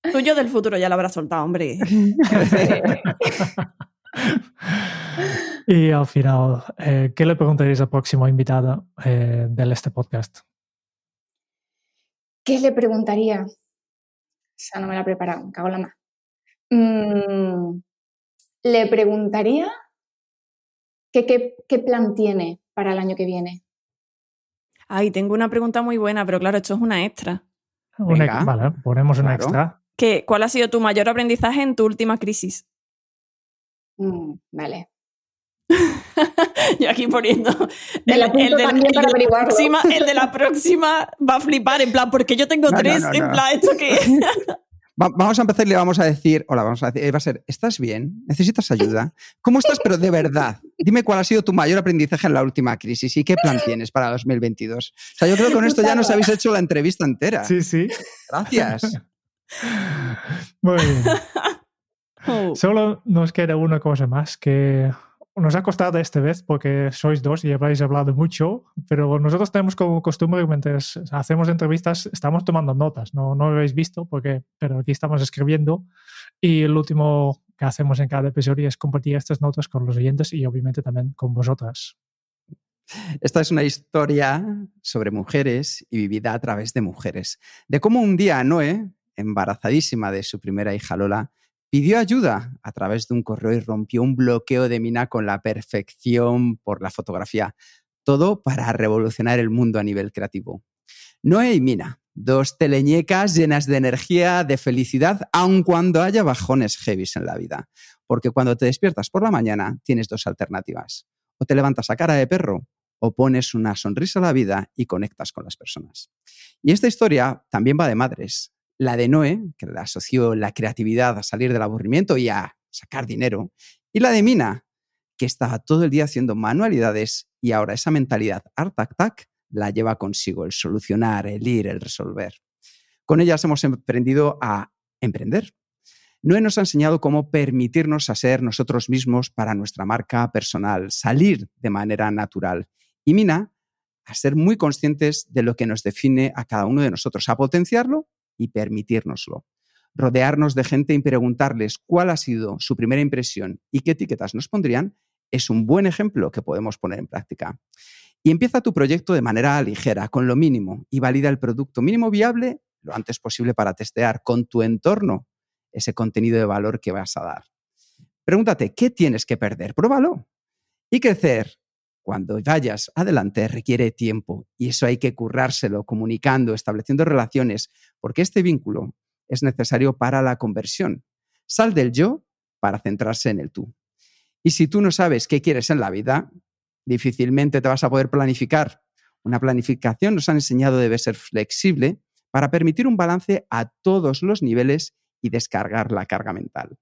Tuyo del futuro ya lo habrás soltado, hombre. y al final, eh, ¿qué le preguntarías al próximo invitado eh, de este podcast? ¿Qué le preguntaría? O sea, no me la he preparado, me cago en la más. Mm, le preguntaría que qué, qué plan tiene para el año que viene. Ay, tengo una pregunta muy buena, pero claro, esto es una extra. Vale, ponemos una Claro. extra. ¿Qué, ¿Cuál ha sido tu mayor aprendizaje en tu última crisis? Mm, vale. Yo aquí poniendo. De la próxima, el de la próxima va a flipar, en plan, porque yo tengo No, tres, no, en no. plan, ¿esto? Va- vamos a empezar y le vamos a decir, hola, vamos a decir, eh, va a ser, ¿estás bien? ¿Necesitas ayuda? ¿Cómo estás? Pero de verdad, dime cuál ha sido tu mayor aprendizaje en la última crisis y qué plan tienes para 2022. O sea, yo creo que con esto ya nos habéis hecho la entrevista entera. Sí, sí. Gracias. Muy bien. Oh. Solo nos queda una cosa más que nos ha costado esta vez porque sois dos y habéis hablado mucho, pero nosotros tenemos como costumbre mientras hacemos entrevistas estamos tomando notas, no, no lo habéis visto porque, pero aquí estamos escribiendo y el último que hacemos en cada episodio es compartir estas notas con los oyentes y obviamente también con vosotras. Esta es una historia sobre mujeres y vivida a través de mujeres. De cómo un día Noé, embarazadísima de su primera hija Lola, pidió ayuda a través de un correo y rompió un bloqueo de mina con la perfección por la fotografía. Todo para revolucionar el mundo a nivel creativo. Noé y Mina, dos teleñecas llenas de energía, de felicidad, aun cuando haya bajones heavies en la vida. Porque cuando te despiertas por la mañana tienes dos alternativas. O te levantas a cara de perro o pones una sonrisa a la vida y conectas con las personas. Y esta historia también va de madres. La de Noé, que le asoció la creatividad a salir del aburrimiento y a sacar dinero. Y la de Mina, que estaba todo el día haciendo manualidades y ahora esa mentalidad art tac tac la lleva consigo, el solucionar, el ir, el resolver. Con ellas hemos emprendido a emprender. Noé nos ha enseñado cómo permitirnos a ser nosotros mismos para nuestra marca personal, salir de manera natural. Y Mina, a ser muy conscientes de lo que nos define a cada uno de nosotros, a potenciarlo y permitírnoslo. Rodearnos de gente y preguntarles cuál ha sido su primera impresión y qué etiquetas nos pondrían es un buen ejemplo que podemos poner en práctica. Y empieza tu proyecto de manera ligera, con lo mínimo, y valida el producto mínimo viable lo antes posible para testear con tu entorno ese contenido de valor que vas a dar. Pregúntate, ¿qué tienes que perder? Pruébalo. Y crecer, cuando vayas adelante, requiere tiempo y eso hay que currárselo, comunicando, estableciendo relaciones, porque este vínculo es necesario para la conversión. Sal del yo para centrarse en el tú. Y si tú no sabes qué quieres en la vida, difícilmente te vas a poder planificar. Una planificación nos han enseñado debe ser flexible para permitir un balance a todos los niveles y descargar la carga mental.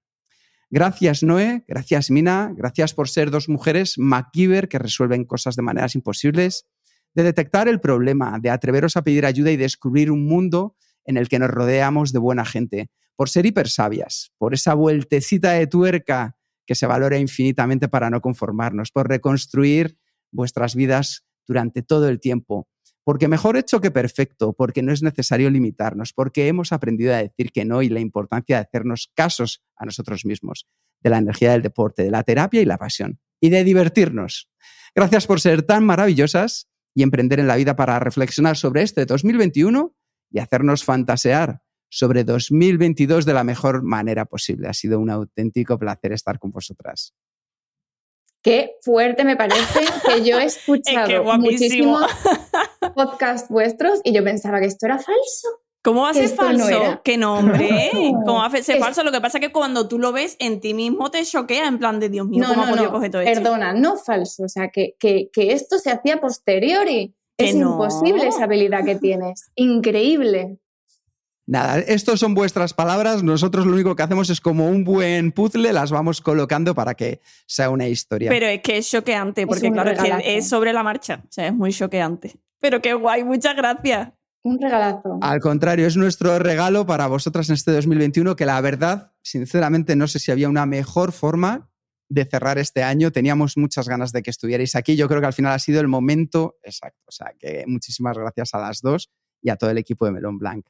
Gracias, Noé. Gracias, Mina. Gracias por ser dos mujeres MacGyver que resuelven cosas de maneras imposibles, de detectar el problema, de atreveros a pedir ayuda y descubrir un mundo en el que nos rodeamos de buena gente, por ser hipersabias, por esa vueltecita de tuerca que se valora infinitamente para no conformarnos, por reconstruir vuestras vidas durante todo el tiempo, porque mejor hecho que perfecto, porque no es necesario limitarnos, porque hemos aprendido a decir que no y la importancia de hacernos casos a nosotros mismos, de la energía del deporte, de la terapia y la pasión, y de divertirnos. Gracias por ser tan maravillosas y emprender en la vida para reflexionar sobre este 2021 y hacernos fantasear sobre 2022 de la mejor manera posible. Ha sido un auténtico placer estar con vosotras. Qué fuerte me parece que yo he escuchado que guapísimo. Podcasts vuestros y yo pensaba que esto era falso. ¿Cómo va a ser no falso? no, hombre. No. ¿Cómo va a ser Es- falso? Lo que pasa es que cuando tú lo ves en ti mismo te choquea en plan de Dios mío, No, ¿cómo no, ha podido no, coger todo esto? perdona, no falso. O sea, que, que, que esto se hacía posteriori. Es no. imposible esa habilidad que tienes. Increíble. Nada, estos son vuestras palabras. Nosotros lo único que hacemos es como un buen puzzle, las vamos colocando para que sea una historia. Pero es que es choqueante, porque claro, es que es sobre la marcha. O sea, es muy choqueante. Pero qué guay, muchas gracias. Un regalazo. Al contrario, es nuestro regalo para vosotras en este 2021, que la verdad, sinceramente, no sé si había una mejor forma de cerrar este año. Teníamos muchas ganas de que estuvierais aquí. Yo creo que al final ha sido el momento exacto. O sea, que muchísimas gracias a las dos y a todo el equipo de Melón Blanc.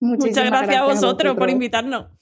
Muchísimas Muchas gracias a vosotros por vosotros. invitarnos.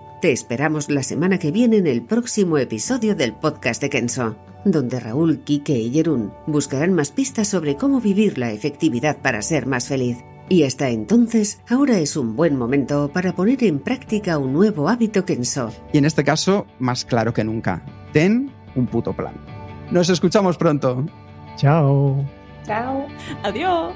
Te esperamos la semana que viene en el próximo episodio del podcast de Kenso, donde Raúl, Quique y Jerún buscarán más pistas sobre cómo vivir la efectividad para ser más feliz. Y hasta entonces, ahora es un buen momento para poner en práctica un nuevo hábito Kenso. Y en este caso, más claro que nunca. Ten un puto plan. Nos escuchamos pronto. Chao. Chao. Adiós.